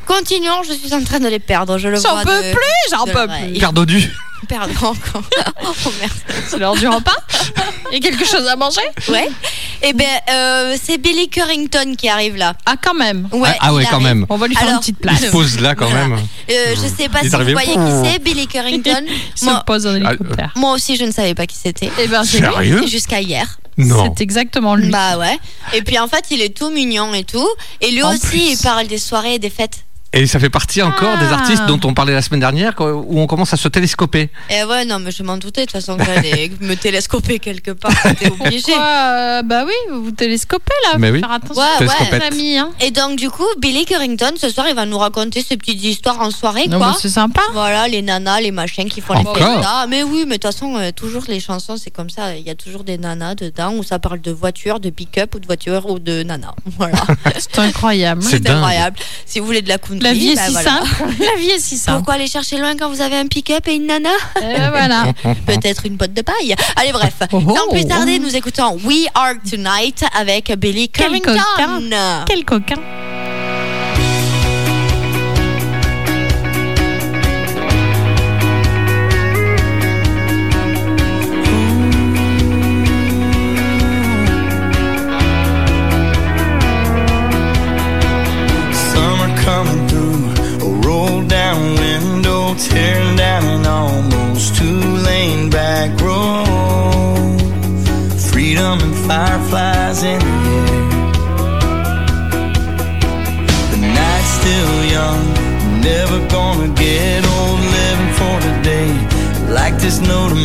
Continuons, je suis en train de les perdre, je le J'en vois. peux de- plus, j'en peux plus. Perdodu. Perdons encore. Oh merde. C'est l'heure du repas Il y a quelque chose à manger Ouais. Eh ben, euh, c'est Billy Currington qui arrive là. Ah, quand même. Ouais, ah, ah ouais, il quand arrive. même. On va lui faire Alors, une petite Il place. se pose là quand Voilà. même. Euh, je sais pas Il est si vous arrivé. voyez qui c'est, Billy Currington. Il se moi, pose en Ah, hélicoptère. moi aussi, je ne savais pas qui c'était. Eh ben, c'est Jusqu'à hier. Non. C'est exactement lui. Bah ouais. Et puis en fait, il est tout mignon et tout. Et lui En aussi, plus. il parle des soirées et des fêtes. Et ça fait partie encore des Ah. artistes dont on parlait la semaine dernière, où on commence à se télescoper. Et ouais, non, mais je m'en doutais de toute façon que j'allais me télescoper quelque part. J'étais obligée. Pourquoi euh, Bah oui, vous vous télescopez là. Mais faut oui. Faire attention, Ouais, ouais. Amis. Hein. Et donc, du coup, Billy Currington, ce soir, il va nous raconter ses petites histoires en soirée, Non, quoi. mais c'est sympa. Voilà, les nanas, les machins qui font Encore les festas. Mais oui, mais de toute façon, euh, toujours les chansons, c'est comme ça. Il y a toujours des nanas dedans où ça parle de voiture, de pick-up ou de voiture ou de nanas. Voilà. C'est incroyable. C'est incroyable. Si vous voulez de la country, La vie est bah si voilà. simple. La vie est si simple. Pourquoi aller chercher loin quand vous avez un pick-up et une nana Euh, voilà. Peut-être une botte de paille. Allez, bref. Oh, Sans oh. plus tarder, nous écoutons We Are Tonight avec Billy Quel coquin. Quel coquin.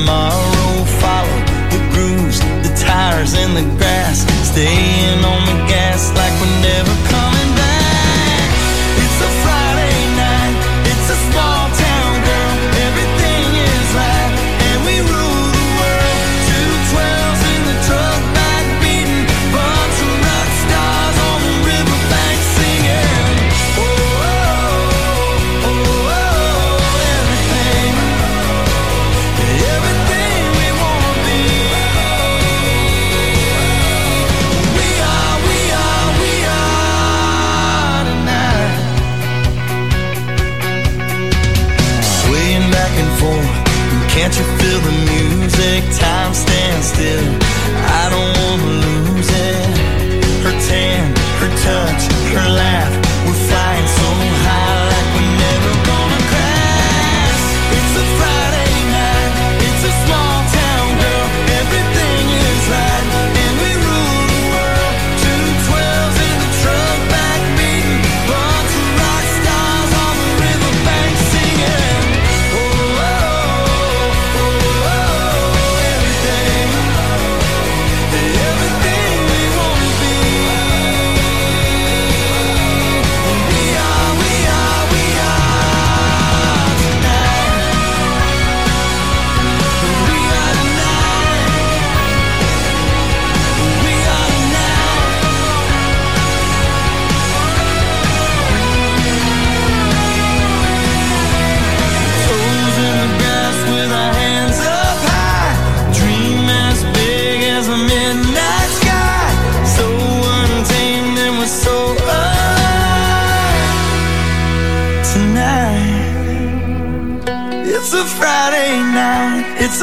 Tomorrow, follow the grooves, the tires in the grass, staying on the gas like we're never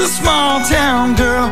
a small town girl.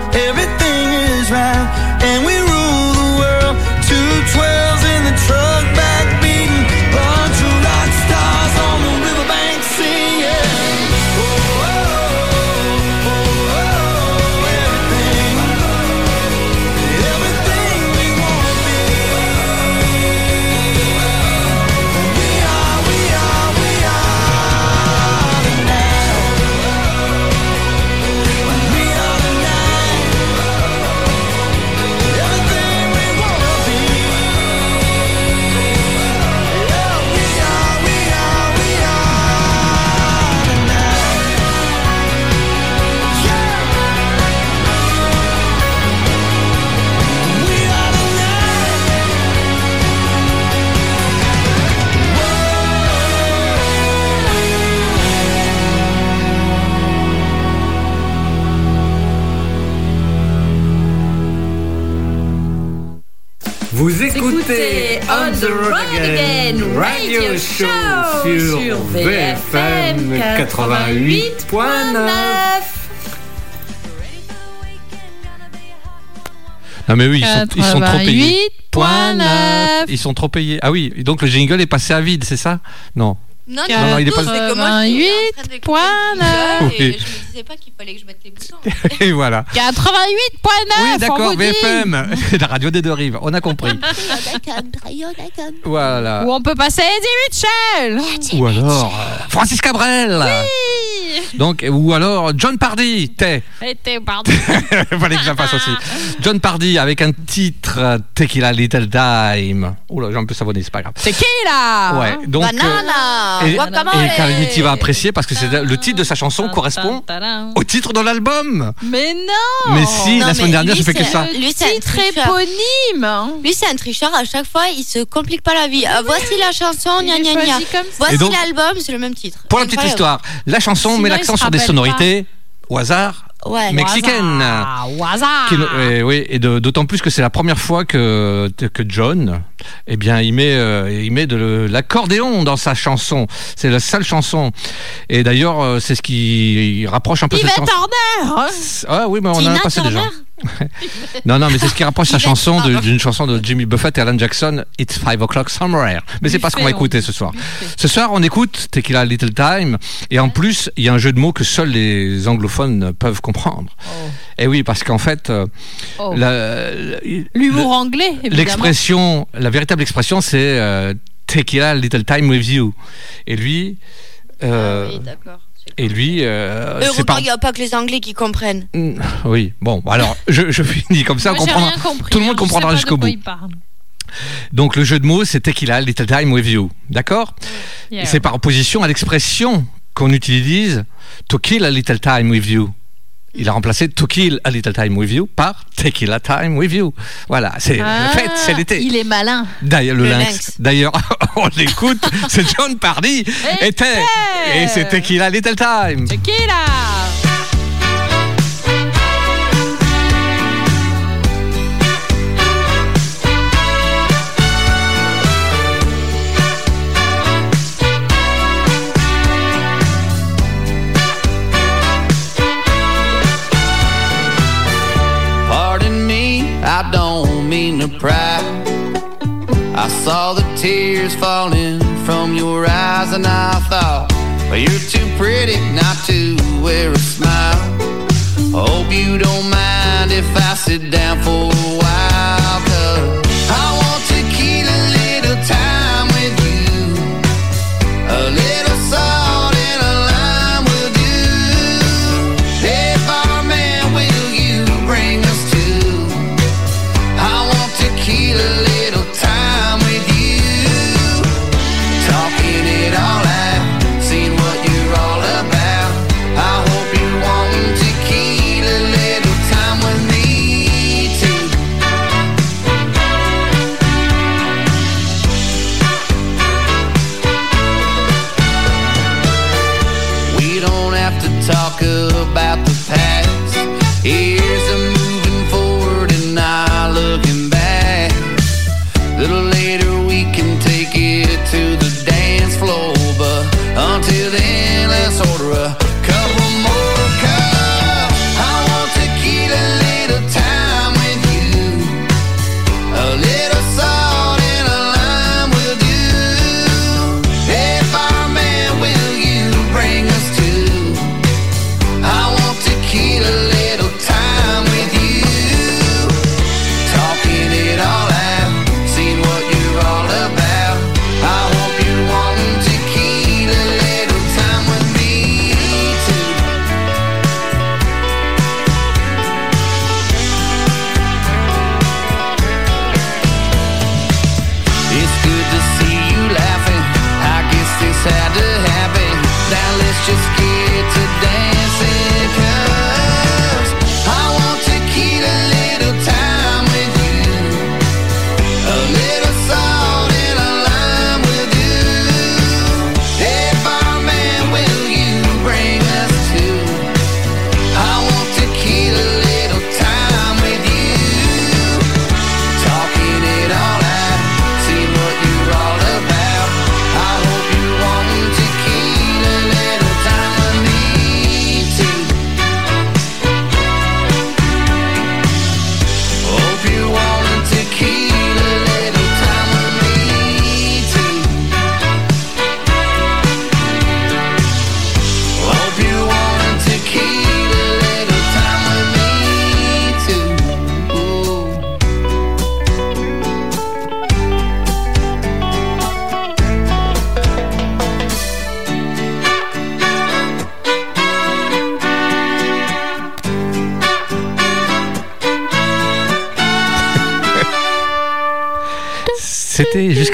88.9. Non mais oui, ils sont, ils sont trop payés. 88.9. Ils sont trop payés. Ah oui, donc le jingle est passé à vide, c'est ça? Non. Non, Non, non, il est pas- moi, je suis en train d'écouter le 88.9. jingle Et Oui. je me disais pas qu'il fallait que je mette les boutons. Et voilà. 88.9. Oui, on d'accord, vous dit. VFM, la radio des deux rives, on a compris. Voilà. Ou on peut passer Eddie Mitchell. Ou alors, euh, Francis Cabrel. Oui, Donc, ou alors John Pardy, t'es. Et t'es, pardon. Fallait que je la fasse aussi. John Pardy avec un titre euh, Tequila Little Dime. Oula, j'ai un peu savonné, c'est pas grave. C'est qui là Ouais, donc. euh, Banana, et, guacamole. et Calamity va apprécier parce que c'est le titre de sa chanson correspond au titre de l'album. Mais non Mais si, Non, la semaine dernière, j'ai fait que ça. Lui, c'est un Titre tricheur. éponyme Lui, c'est un tricheur. À chaque fois, il se complique pas la vie. Ah, voici la chanson, gna gna gna. Voici Et l'album, c'est le même titre. Pour la petite histoire, la chanson Sinon, met l'accent sur des sonorités au hasard Ouais. Qui- oui, et d'autant plus que c'est la première fois que, que John, eh bien, il met, euh, il met de l'accordéon dans sa chanson. C'est la seule chanson. Et d'ailleurs, euh, c'est ce qui rapproche un peu Yvette. Turner hein Ah oui, mais on en Tina a passé déjà. Non, non, mais c'est ce qui rapproche sa chanson d'une chanson de Jimmy Buffett et Alan Jackson, It's Five O'Clock Somewhere. Mais c'est pas ce qu'on va écouter ce soir. Ce soir, on écoute Tequila Little Time. Et en plus, il y a un jeu de mots que seuls les anglophones peuvent comprendre. Et oui, parce qu'en fait, euh, Oh. L'humour anglais, l'expression, la véritable expression, c'est euh, Tequila Little Time with you. Et lui, euh, Ah Oui, d'accord. Et lui, euh, c'est Heureusement pas. qu'il n'y a pas que les Anglais qui comprennent. Mm, Oui, bon, alors je, je finis comme ça, on Moi, comprendra- rien compris, tout le monde hein, je comprendra jusqu'au bout. il parle. Donc le jeu de mots, c'est Tequila Little Time with You, d'accord Yeah. C'est par opposition à l'expression qu'on utilise To kill a little time with you. Il a remplacé To kill a little time with you par Tequila time with you. Voilà, c'est Ah, fête, c'est l'été. Il est malin. D'ailleurs, le, Le lynx. lynx. D'ailleurs, on l'écoute, c'est John Pardy. Était. Et c'est Tequila Little Time. C'est mean to pry. I saw the tears falling from your eyes, and I thought, well, you're too pretty not to wear a smile. Hope you don't mind if I sit down for a while,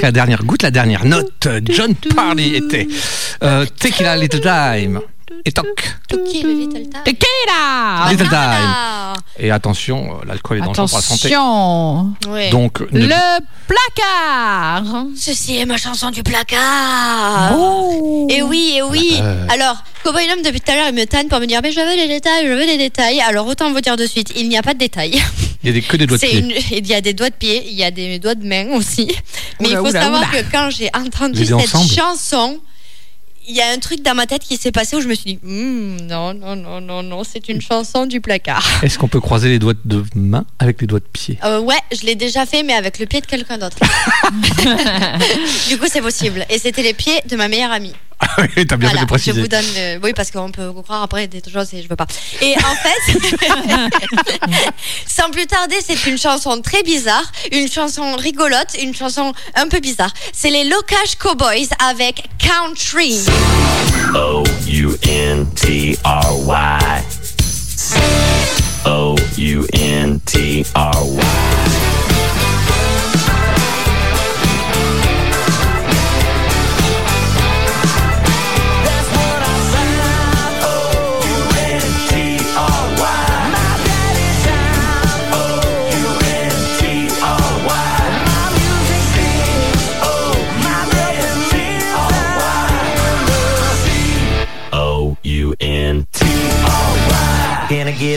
la dernière goutte, la dernière note. John Parley était euh, Tequila Little Time. Et toc. Toki, le. Tequila Little Time. Et attention, l'alcool est dangereux pour la santé. Attention ouais. Donc, ne- Le placard Ceci est ma chanson du placard. Oh. Et oui, et oui. Euh. Alors, Cowboy Lum, depuis tout à l'heure, il me tanne pour me dire Mais je veux des détails, je veux des détails. Alors, autant vous dire de suite, il n'y a pas de détails. il y a des, que des doigts de C'est pied. une- Il y a des doigts de pied, il y a des doigts de main aussi. Mais Oula, il faut oula, savoir oula. que quand j'ai entendu cette ensemble. chanson, il y a un truc dans ma tête qui s'est passé où je me suis dit Hmm, non, non, non, non, non, c'est une chanson du placard. Est-ce qu'on peut croiser les doigts de main avec les doigts de pied? Euh, ouais, je l'ai déjà fait, mais avec le pied de quelqu'un d'autre. du coup, c'est possible. Et c'était les pieds de ma meilleure amie. Ah oui, t'as bien Voilà, fait de je vous donne. euh, oui, parce qu'on peut croire après des choses et je veux pas. Et en fait, sans plus tarder, c'est une chanson très bizarre, une chanson rigolote, une chanson un peu bizarre. C'est les Locage Cowboys avec Country. O-U-N-T-R-Y. O-U-N-T-R-Y.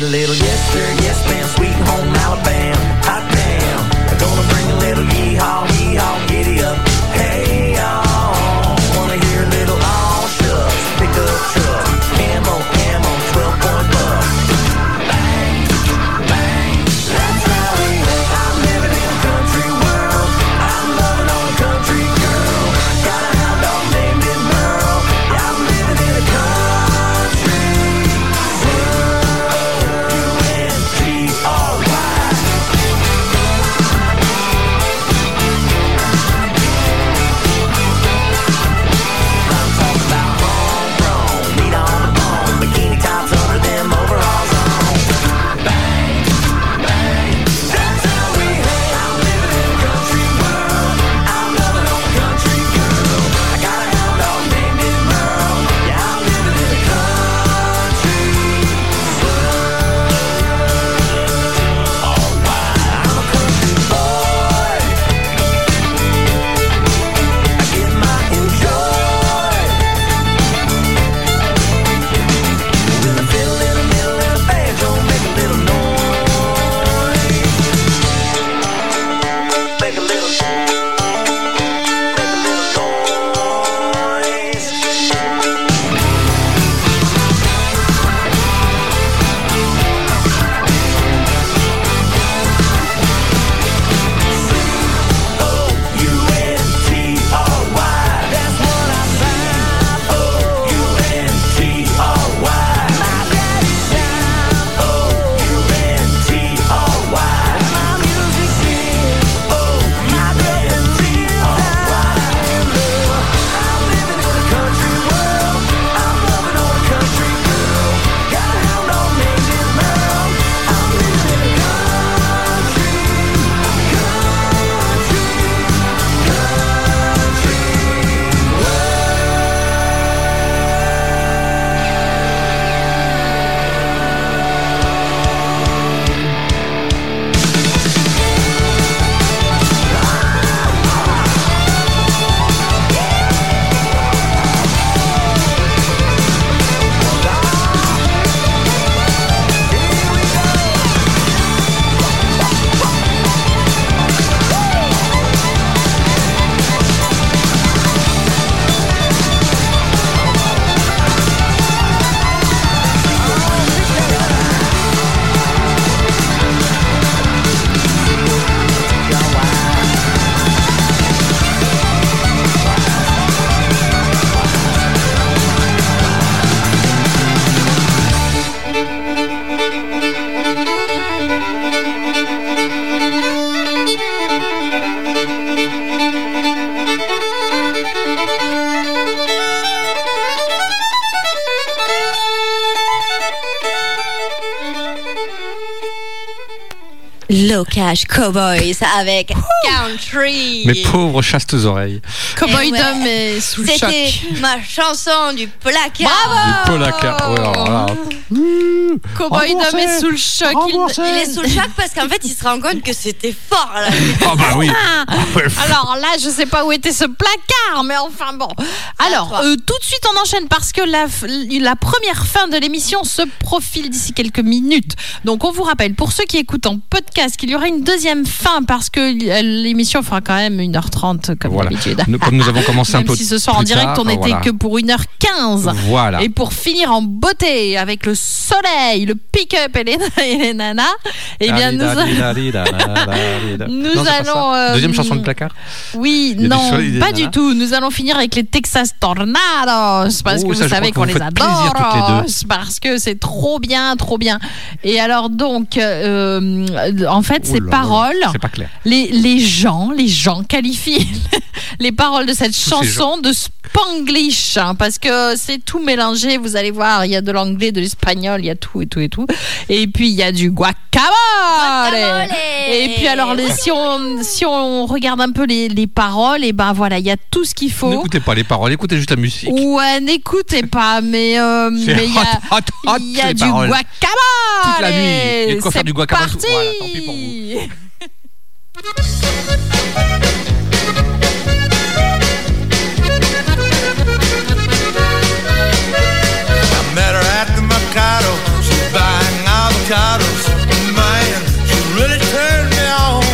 Little Blocage Cowboys avec Country. Mes pauvres chastes oreilles. Cowboy Eh ouais. Dom est sous le choc. C'était ma chanson du placard. Du Polaka. Ouais, alors là. Cowboy Dom est sous le choc. Il- Il est sous le choc parce qu'en fait, il se rend compte que c'était fort là. Ah bah oui. Ah Alors là, je sais pas où était ce placard, mais enfin bon. Alors, euh, tout de suite, on enchaîne parce que la, première fin de l'émission se profile d'ici quelques minutes. Donc, on vous rappelle, pour ceux qui écoutent en podcast, qu'il y aura une deuxième fin parce que euh, l'émission fera quand même 1h30 comme Voilà. d'habitude. Nous, comme nous avons commencé un Même peu si ce soir en direct, tard, on n'était voilà. que pour 1h15. Voilà. Et pour finir en beauté avec le soleil, le pick-up et les, et les nanas, eh bien, nous, allons- Nous Non, euh, Deuxième chanson de placard Oui, du non, pas du tout. Nous allons finir avec les Texas Tornadoes parce Oh, que ça, vous savez qu'on que les adore. les. Parce que c'est trop bien, trop bien. Et alors donc, euh, en fait, Oh ces paroles, pas clair. les, les gens, les gens qualifient les paroles de cette chanson de Spanglish hein, parce que c'est tout mélangé. Vous allez voir, il y a de l'anglais, de l'espagnol, il y a tout et tout et tout. Et puis il y a du guacamole. Guacamole. Et puis alors, les- si on si on regarde un peu les, les paroles, et ben voilà, il y a tout ce qu'il faut. N'écoutez pas les paroles, écoutez juste la musique. Ouais, n'écoutez pas, mais euh, mais il y a, hot, hot, hot, il y a du paroles. guacamole. Toute la nuit. Il y a de quoi faire C'est du guacamole. Parti. Voilà, tant pis pour vous. buying. Man, she really turned me on.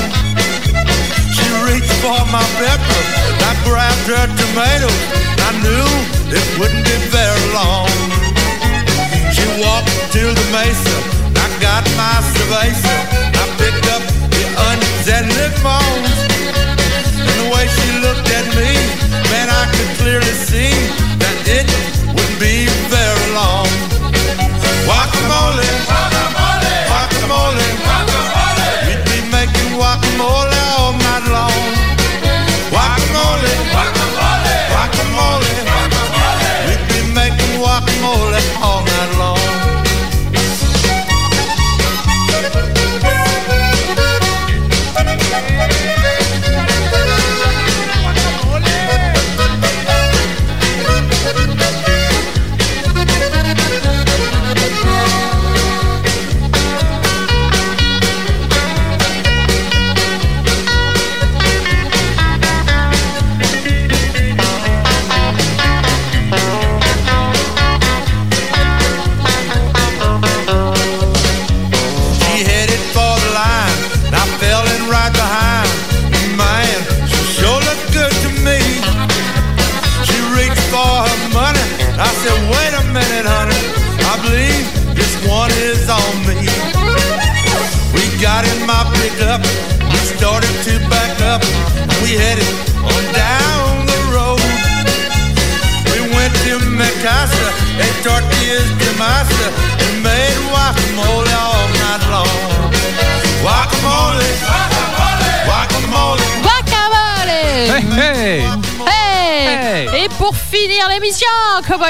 She reached for my pepper. I grabbed her tomatoes. I knew it wouldn't be very long. She walked to the mesa. I got my cerveza. I picked up the onions and the limons. And the way she looked at me, man, I could clearly see that it wouldn't be very long. Guacamole, guacamole,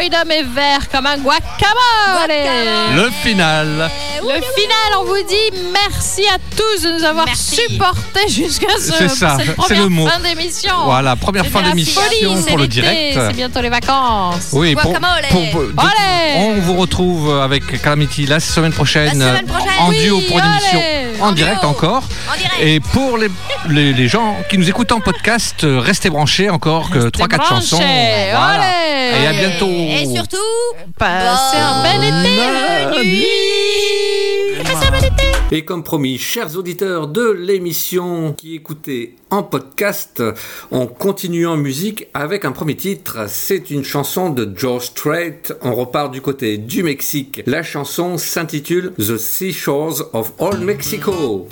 Cowboy Dom est vert comme un guacamole. Le final. Le final, on vous dit merci à tous de nous avoir Merci. supportés jusqu'à ce, C'est ça, cette c'est première le mot. fin d'émission. Voilà, première fin d'émission pour le direct. C'est bientôt les vacances. Oui, pour, Guacamole. pour- pour- on vous retrouve avec Calamity la semaine prochaine, La semaine prochaine. en Oui, duo pour une émission allez. En direct encore. En direct. Et pour les, les, les gens qui nous écoutent en podcast, euh, restez branchés encore que 3-4 branchés, chansons. Voilà. allez. Et à bientôt. Et surtout, Passez un bel été. Et comme promis, chers auditeurs de l'émission qui écoutez en podcast, on continue en musique avec un premier titre. C'est une chanson de George Strait. On repart du côté du Mexique. La chanson s'intitule The Seashores of Old Mexico.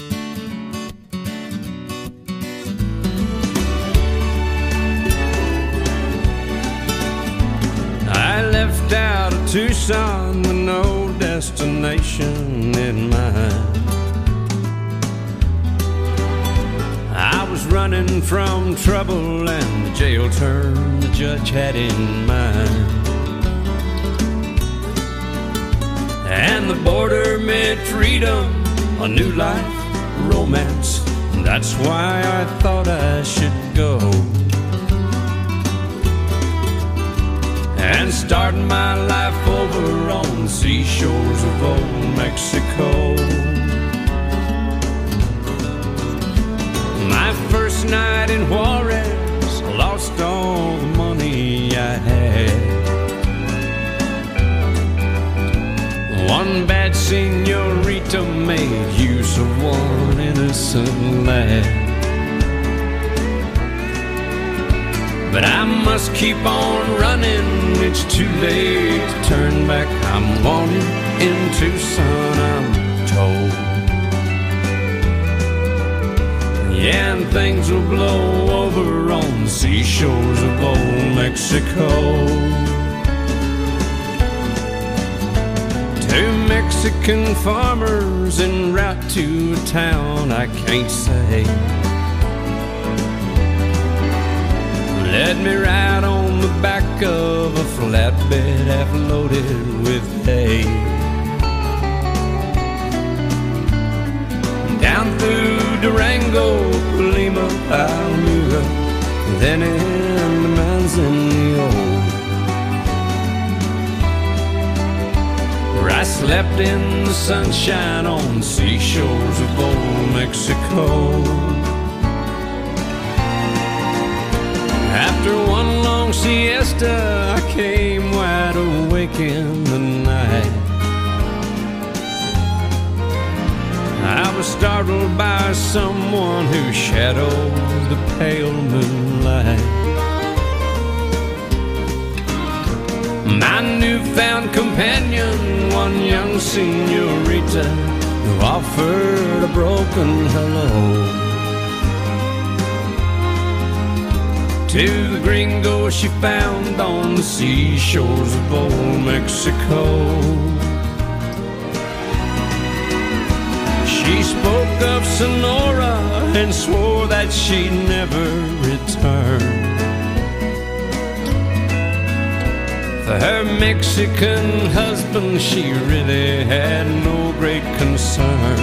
Tucson with no destination in mind. Running from trouble and the jail term the judge had in mind. And the border meant freedom, a new life, romance. That's why I thought I should go. And start my life over on the seashores of old Mexico. My first night in Juarez, I lost all the money I had. One bad senorita made use of one innocent lad. But I must keep on running, it's too late to turn back. I'm wanted in Tucson, I'm told. And things will blow over on the seashores of old Mexico. Two Mexican farmers en route to a town I can't say. Let me ride on the back of a flatbed half loaded with hay. Down through Durango, Lima, Palmyra, then in the Manzanillo. Where I slept in the sunshine on the seashores of old Mexico. After one long siesta, I came wide awake in the night. I was startled by someone who shadowed the pale moonlight. My newfound companion, one young senorita, who offered a broken hello. To the gringo she found on the seashores of old Mexico. Of Sonora and swore that she'd never return. For her Mexican husband, she really had no great concern.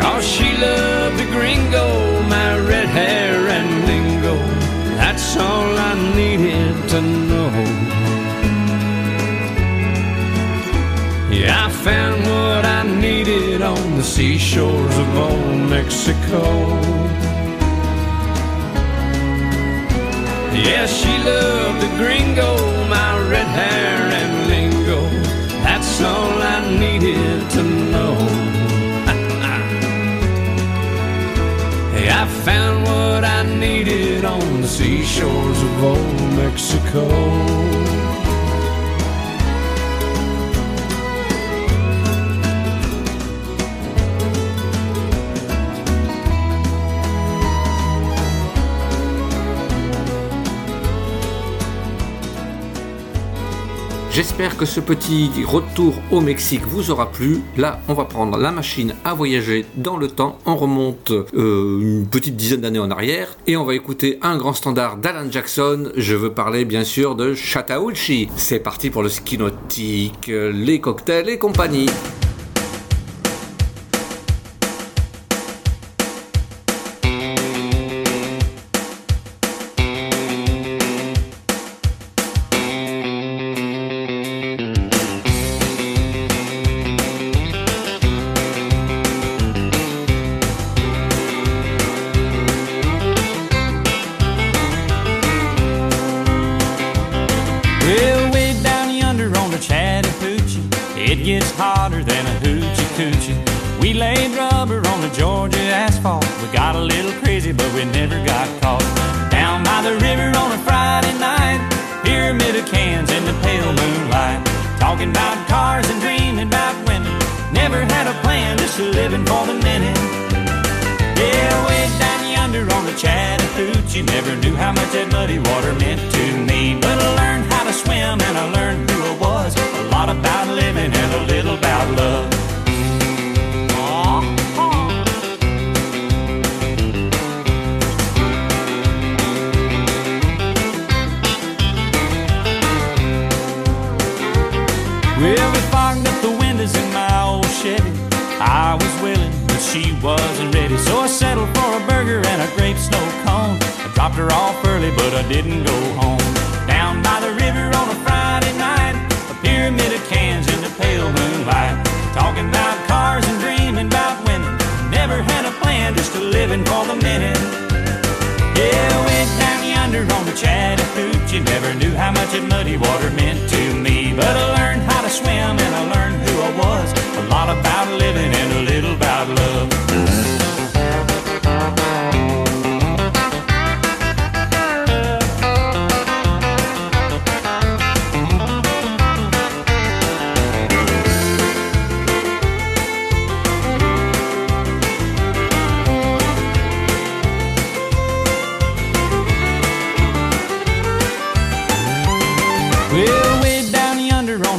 Cause she loved the gringo, my red hair and lingo. That's all I needed to know. Found what I needed on the seashores of old Mexico. Yeah, she loved the gringo, my red hair and lingo. That's all I needed to know. Hey, I found what I needed on the seashores of old Mexico. J'espère que ce petit retour au Mexique vous aura plu. Là, on va prendre la machine à voyager dans le temps. On remonte euh, une petite dizaine d'années en arrière et on va écouter un grand standard d'Alan Jackson. Je veux parler bien sûr de Chattahoochee. C'est parti pour le ski nautique, les cocktails et compagnie.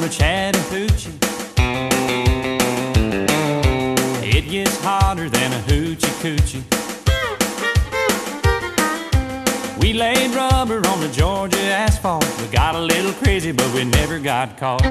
Yonder Chattahoochee, it gets hotter than a hoochie coochie. We laid rubber on the Georgia asphalt. We got a little crazy, but we never got caught.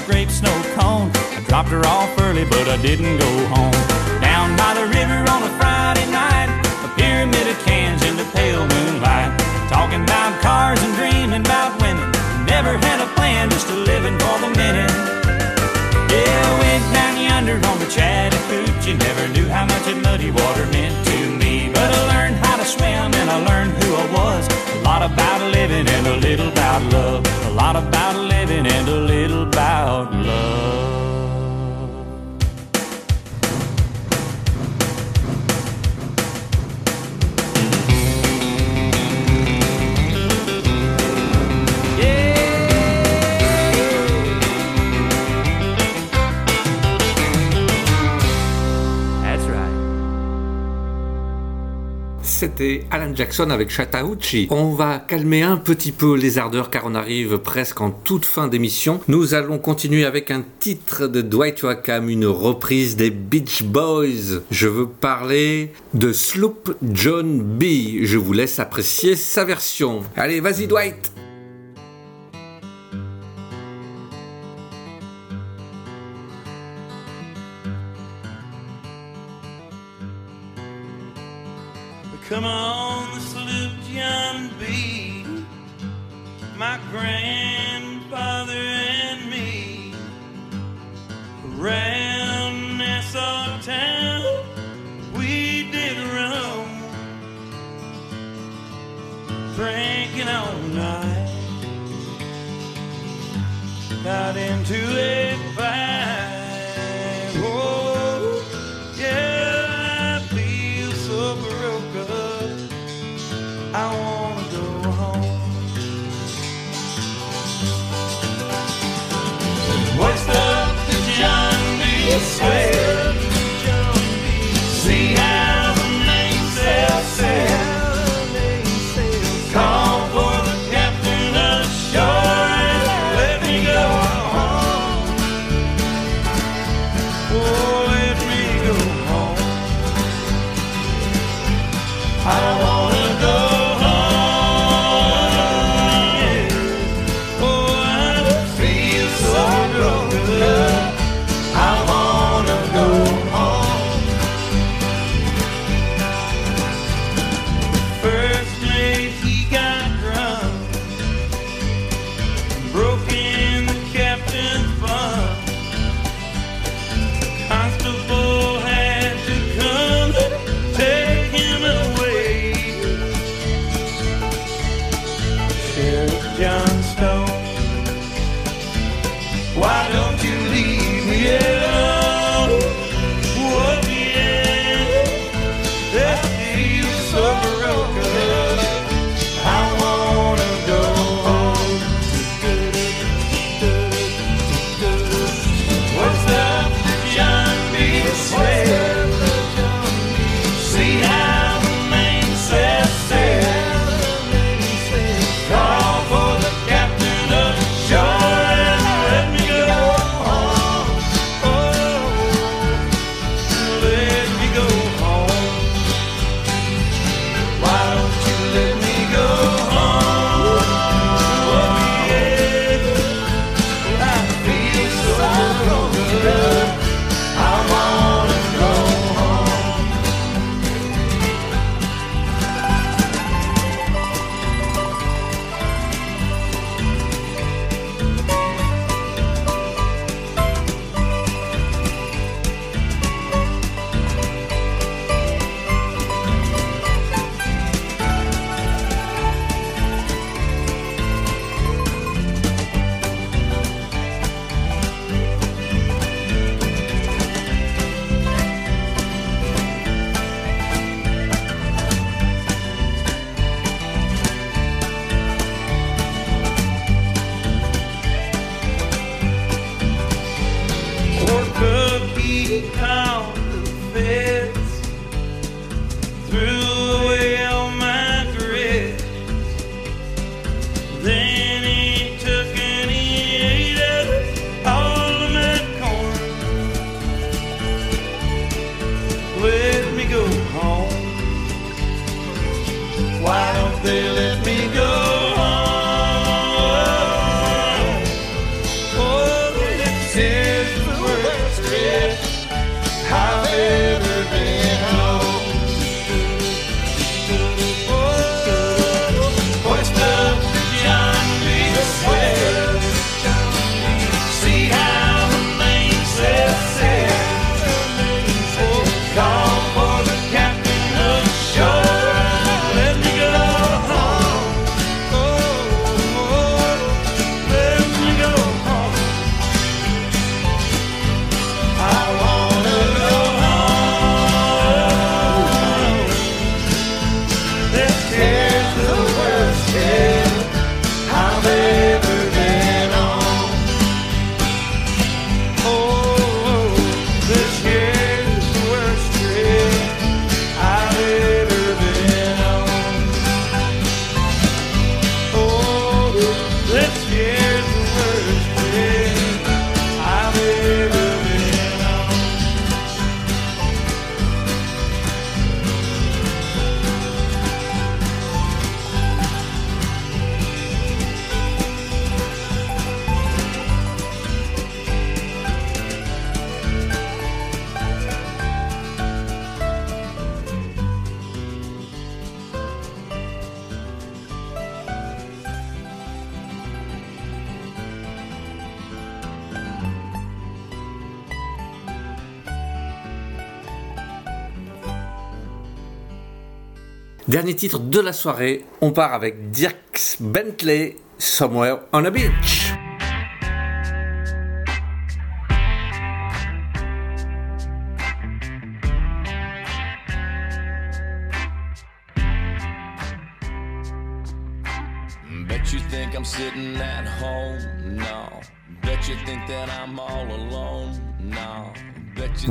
A grape snow cone. I dropped her off early, but I didn't go home. Down by the river on a Friday night, a pyramid of cans in the pale moonlight. Talking about cars and dreaming about women. Never had a plan, just a living for the minute. Yeah, I went down yonder on the Chattahoochee. Never knew how much that muddy water meant to me. But I learned how to swim and I learned who I was. A lot about living and a little about love. A lot about living and a little about love. C'était Alan Jackson avec Chattahoochee. On va calmer un petit peu les ardeurs car on arrive presque en toute fin d'émission. Nous allons continuer avec un titre de Dwight Yoakam, une reprise des Beach Boys. Je veux parler de Sloop John B. Je vous laisse apprécier sa version. Allez, vas-y Dwight Come on, the sloop John B. My grandfather and me. Around Nassau town, we did roam. Drinking all night. Got into a fight. De la soirée, on part avec Dirk Bentley, Somewhere on a Beach.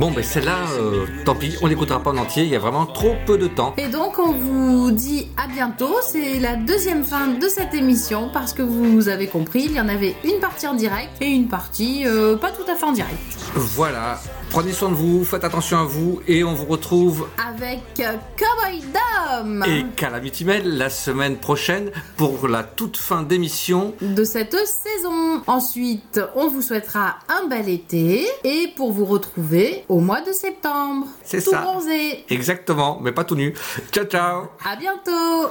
Bon, ben celle-là, euh, tant pis, on l'écoutera pas en entier, il y a vraiment trop peu de temps. Et donc on vous dit à bientôt, c'est la deuxième fin de cette émission parce que vous avez compris, il y en avait une partie en direct et une partie euh, pas tout à fait en direct. Voilà, prenez soin de vous, faites attention à vous, et on vous retrouve Avec euh, Cowboy Dom et Calamity Mail la semaine prochaine pour la toute fin d'émission. de cette saison. Ensuite, on vous souhaitera un bel été et pour vous retrouver au mois de septembre. C'est Tout ça. bronzé. Exactement, mais pas tout nu. Ciao ciao À bientôt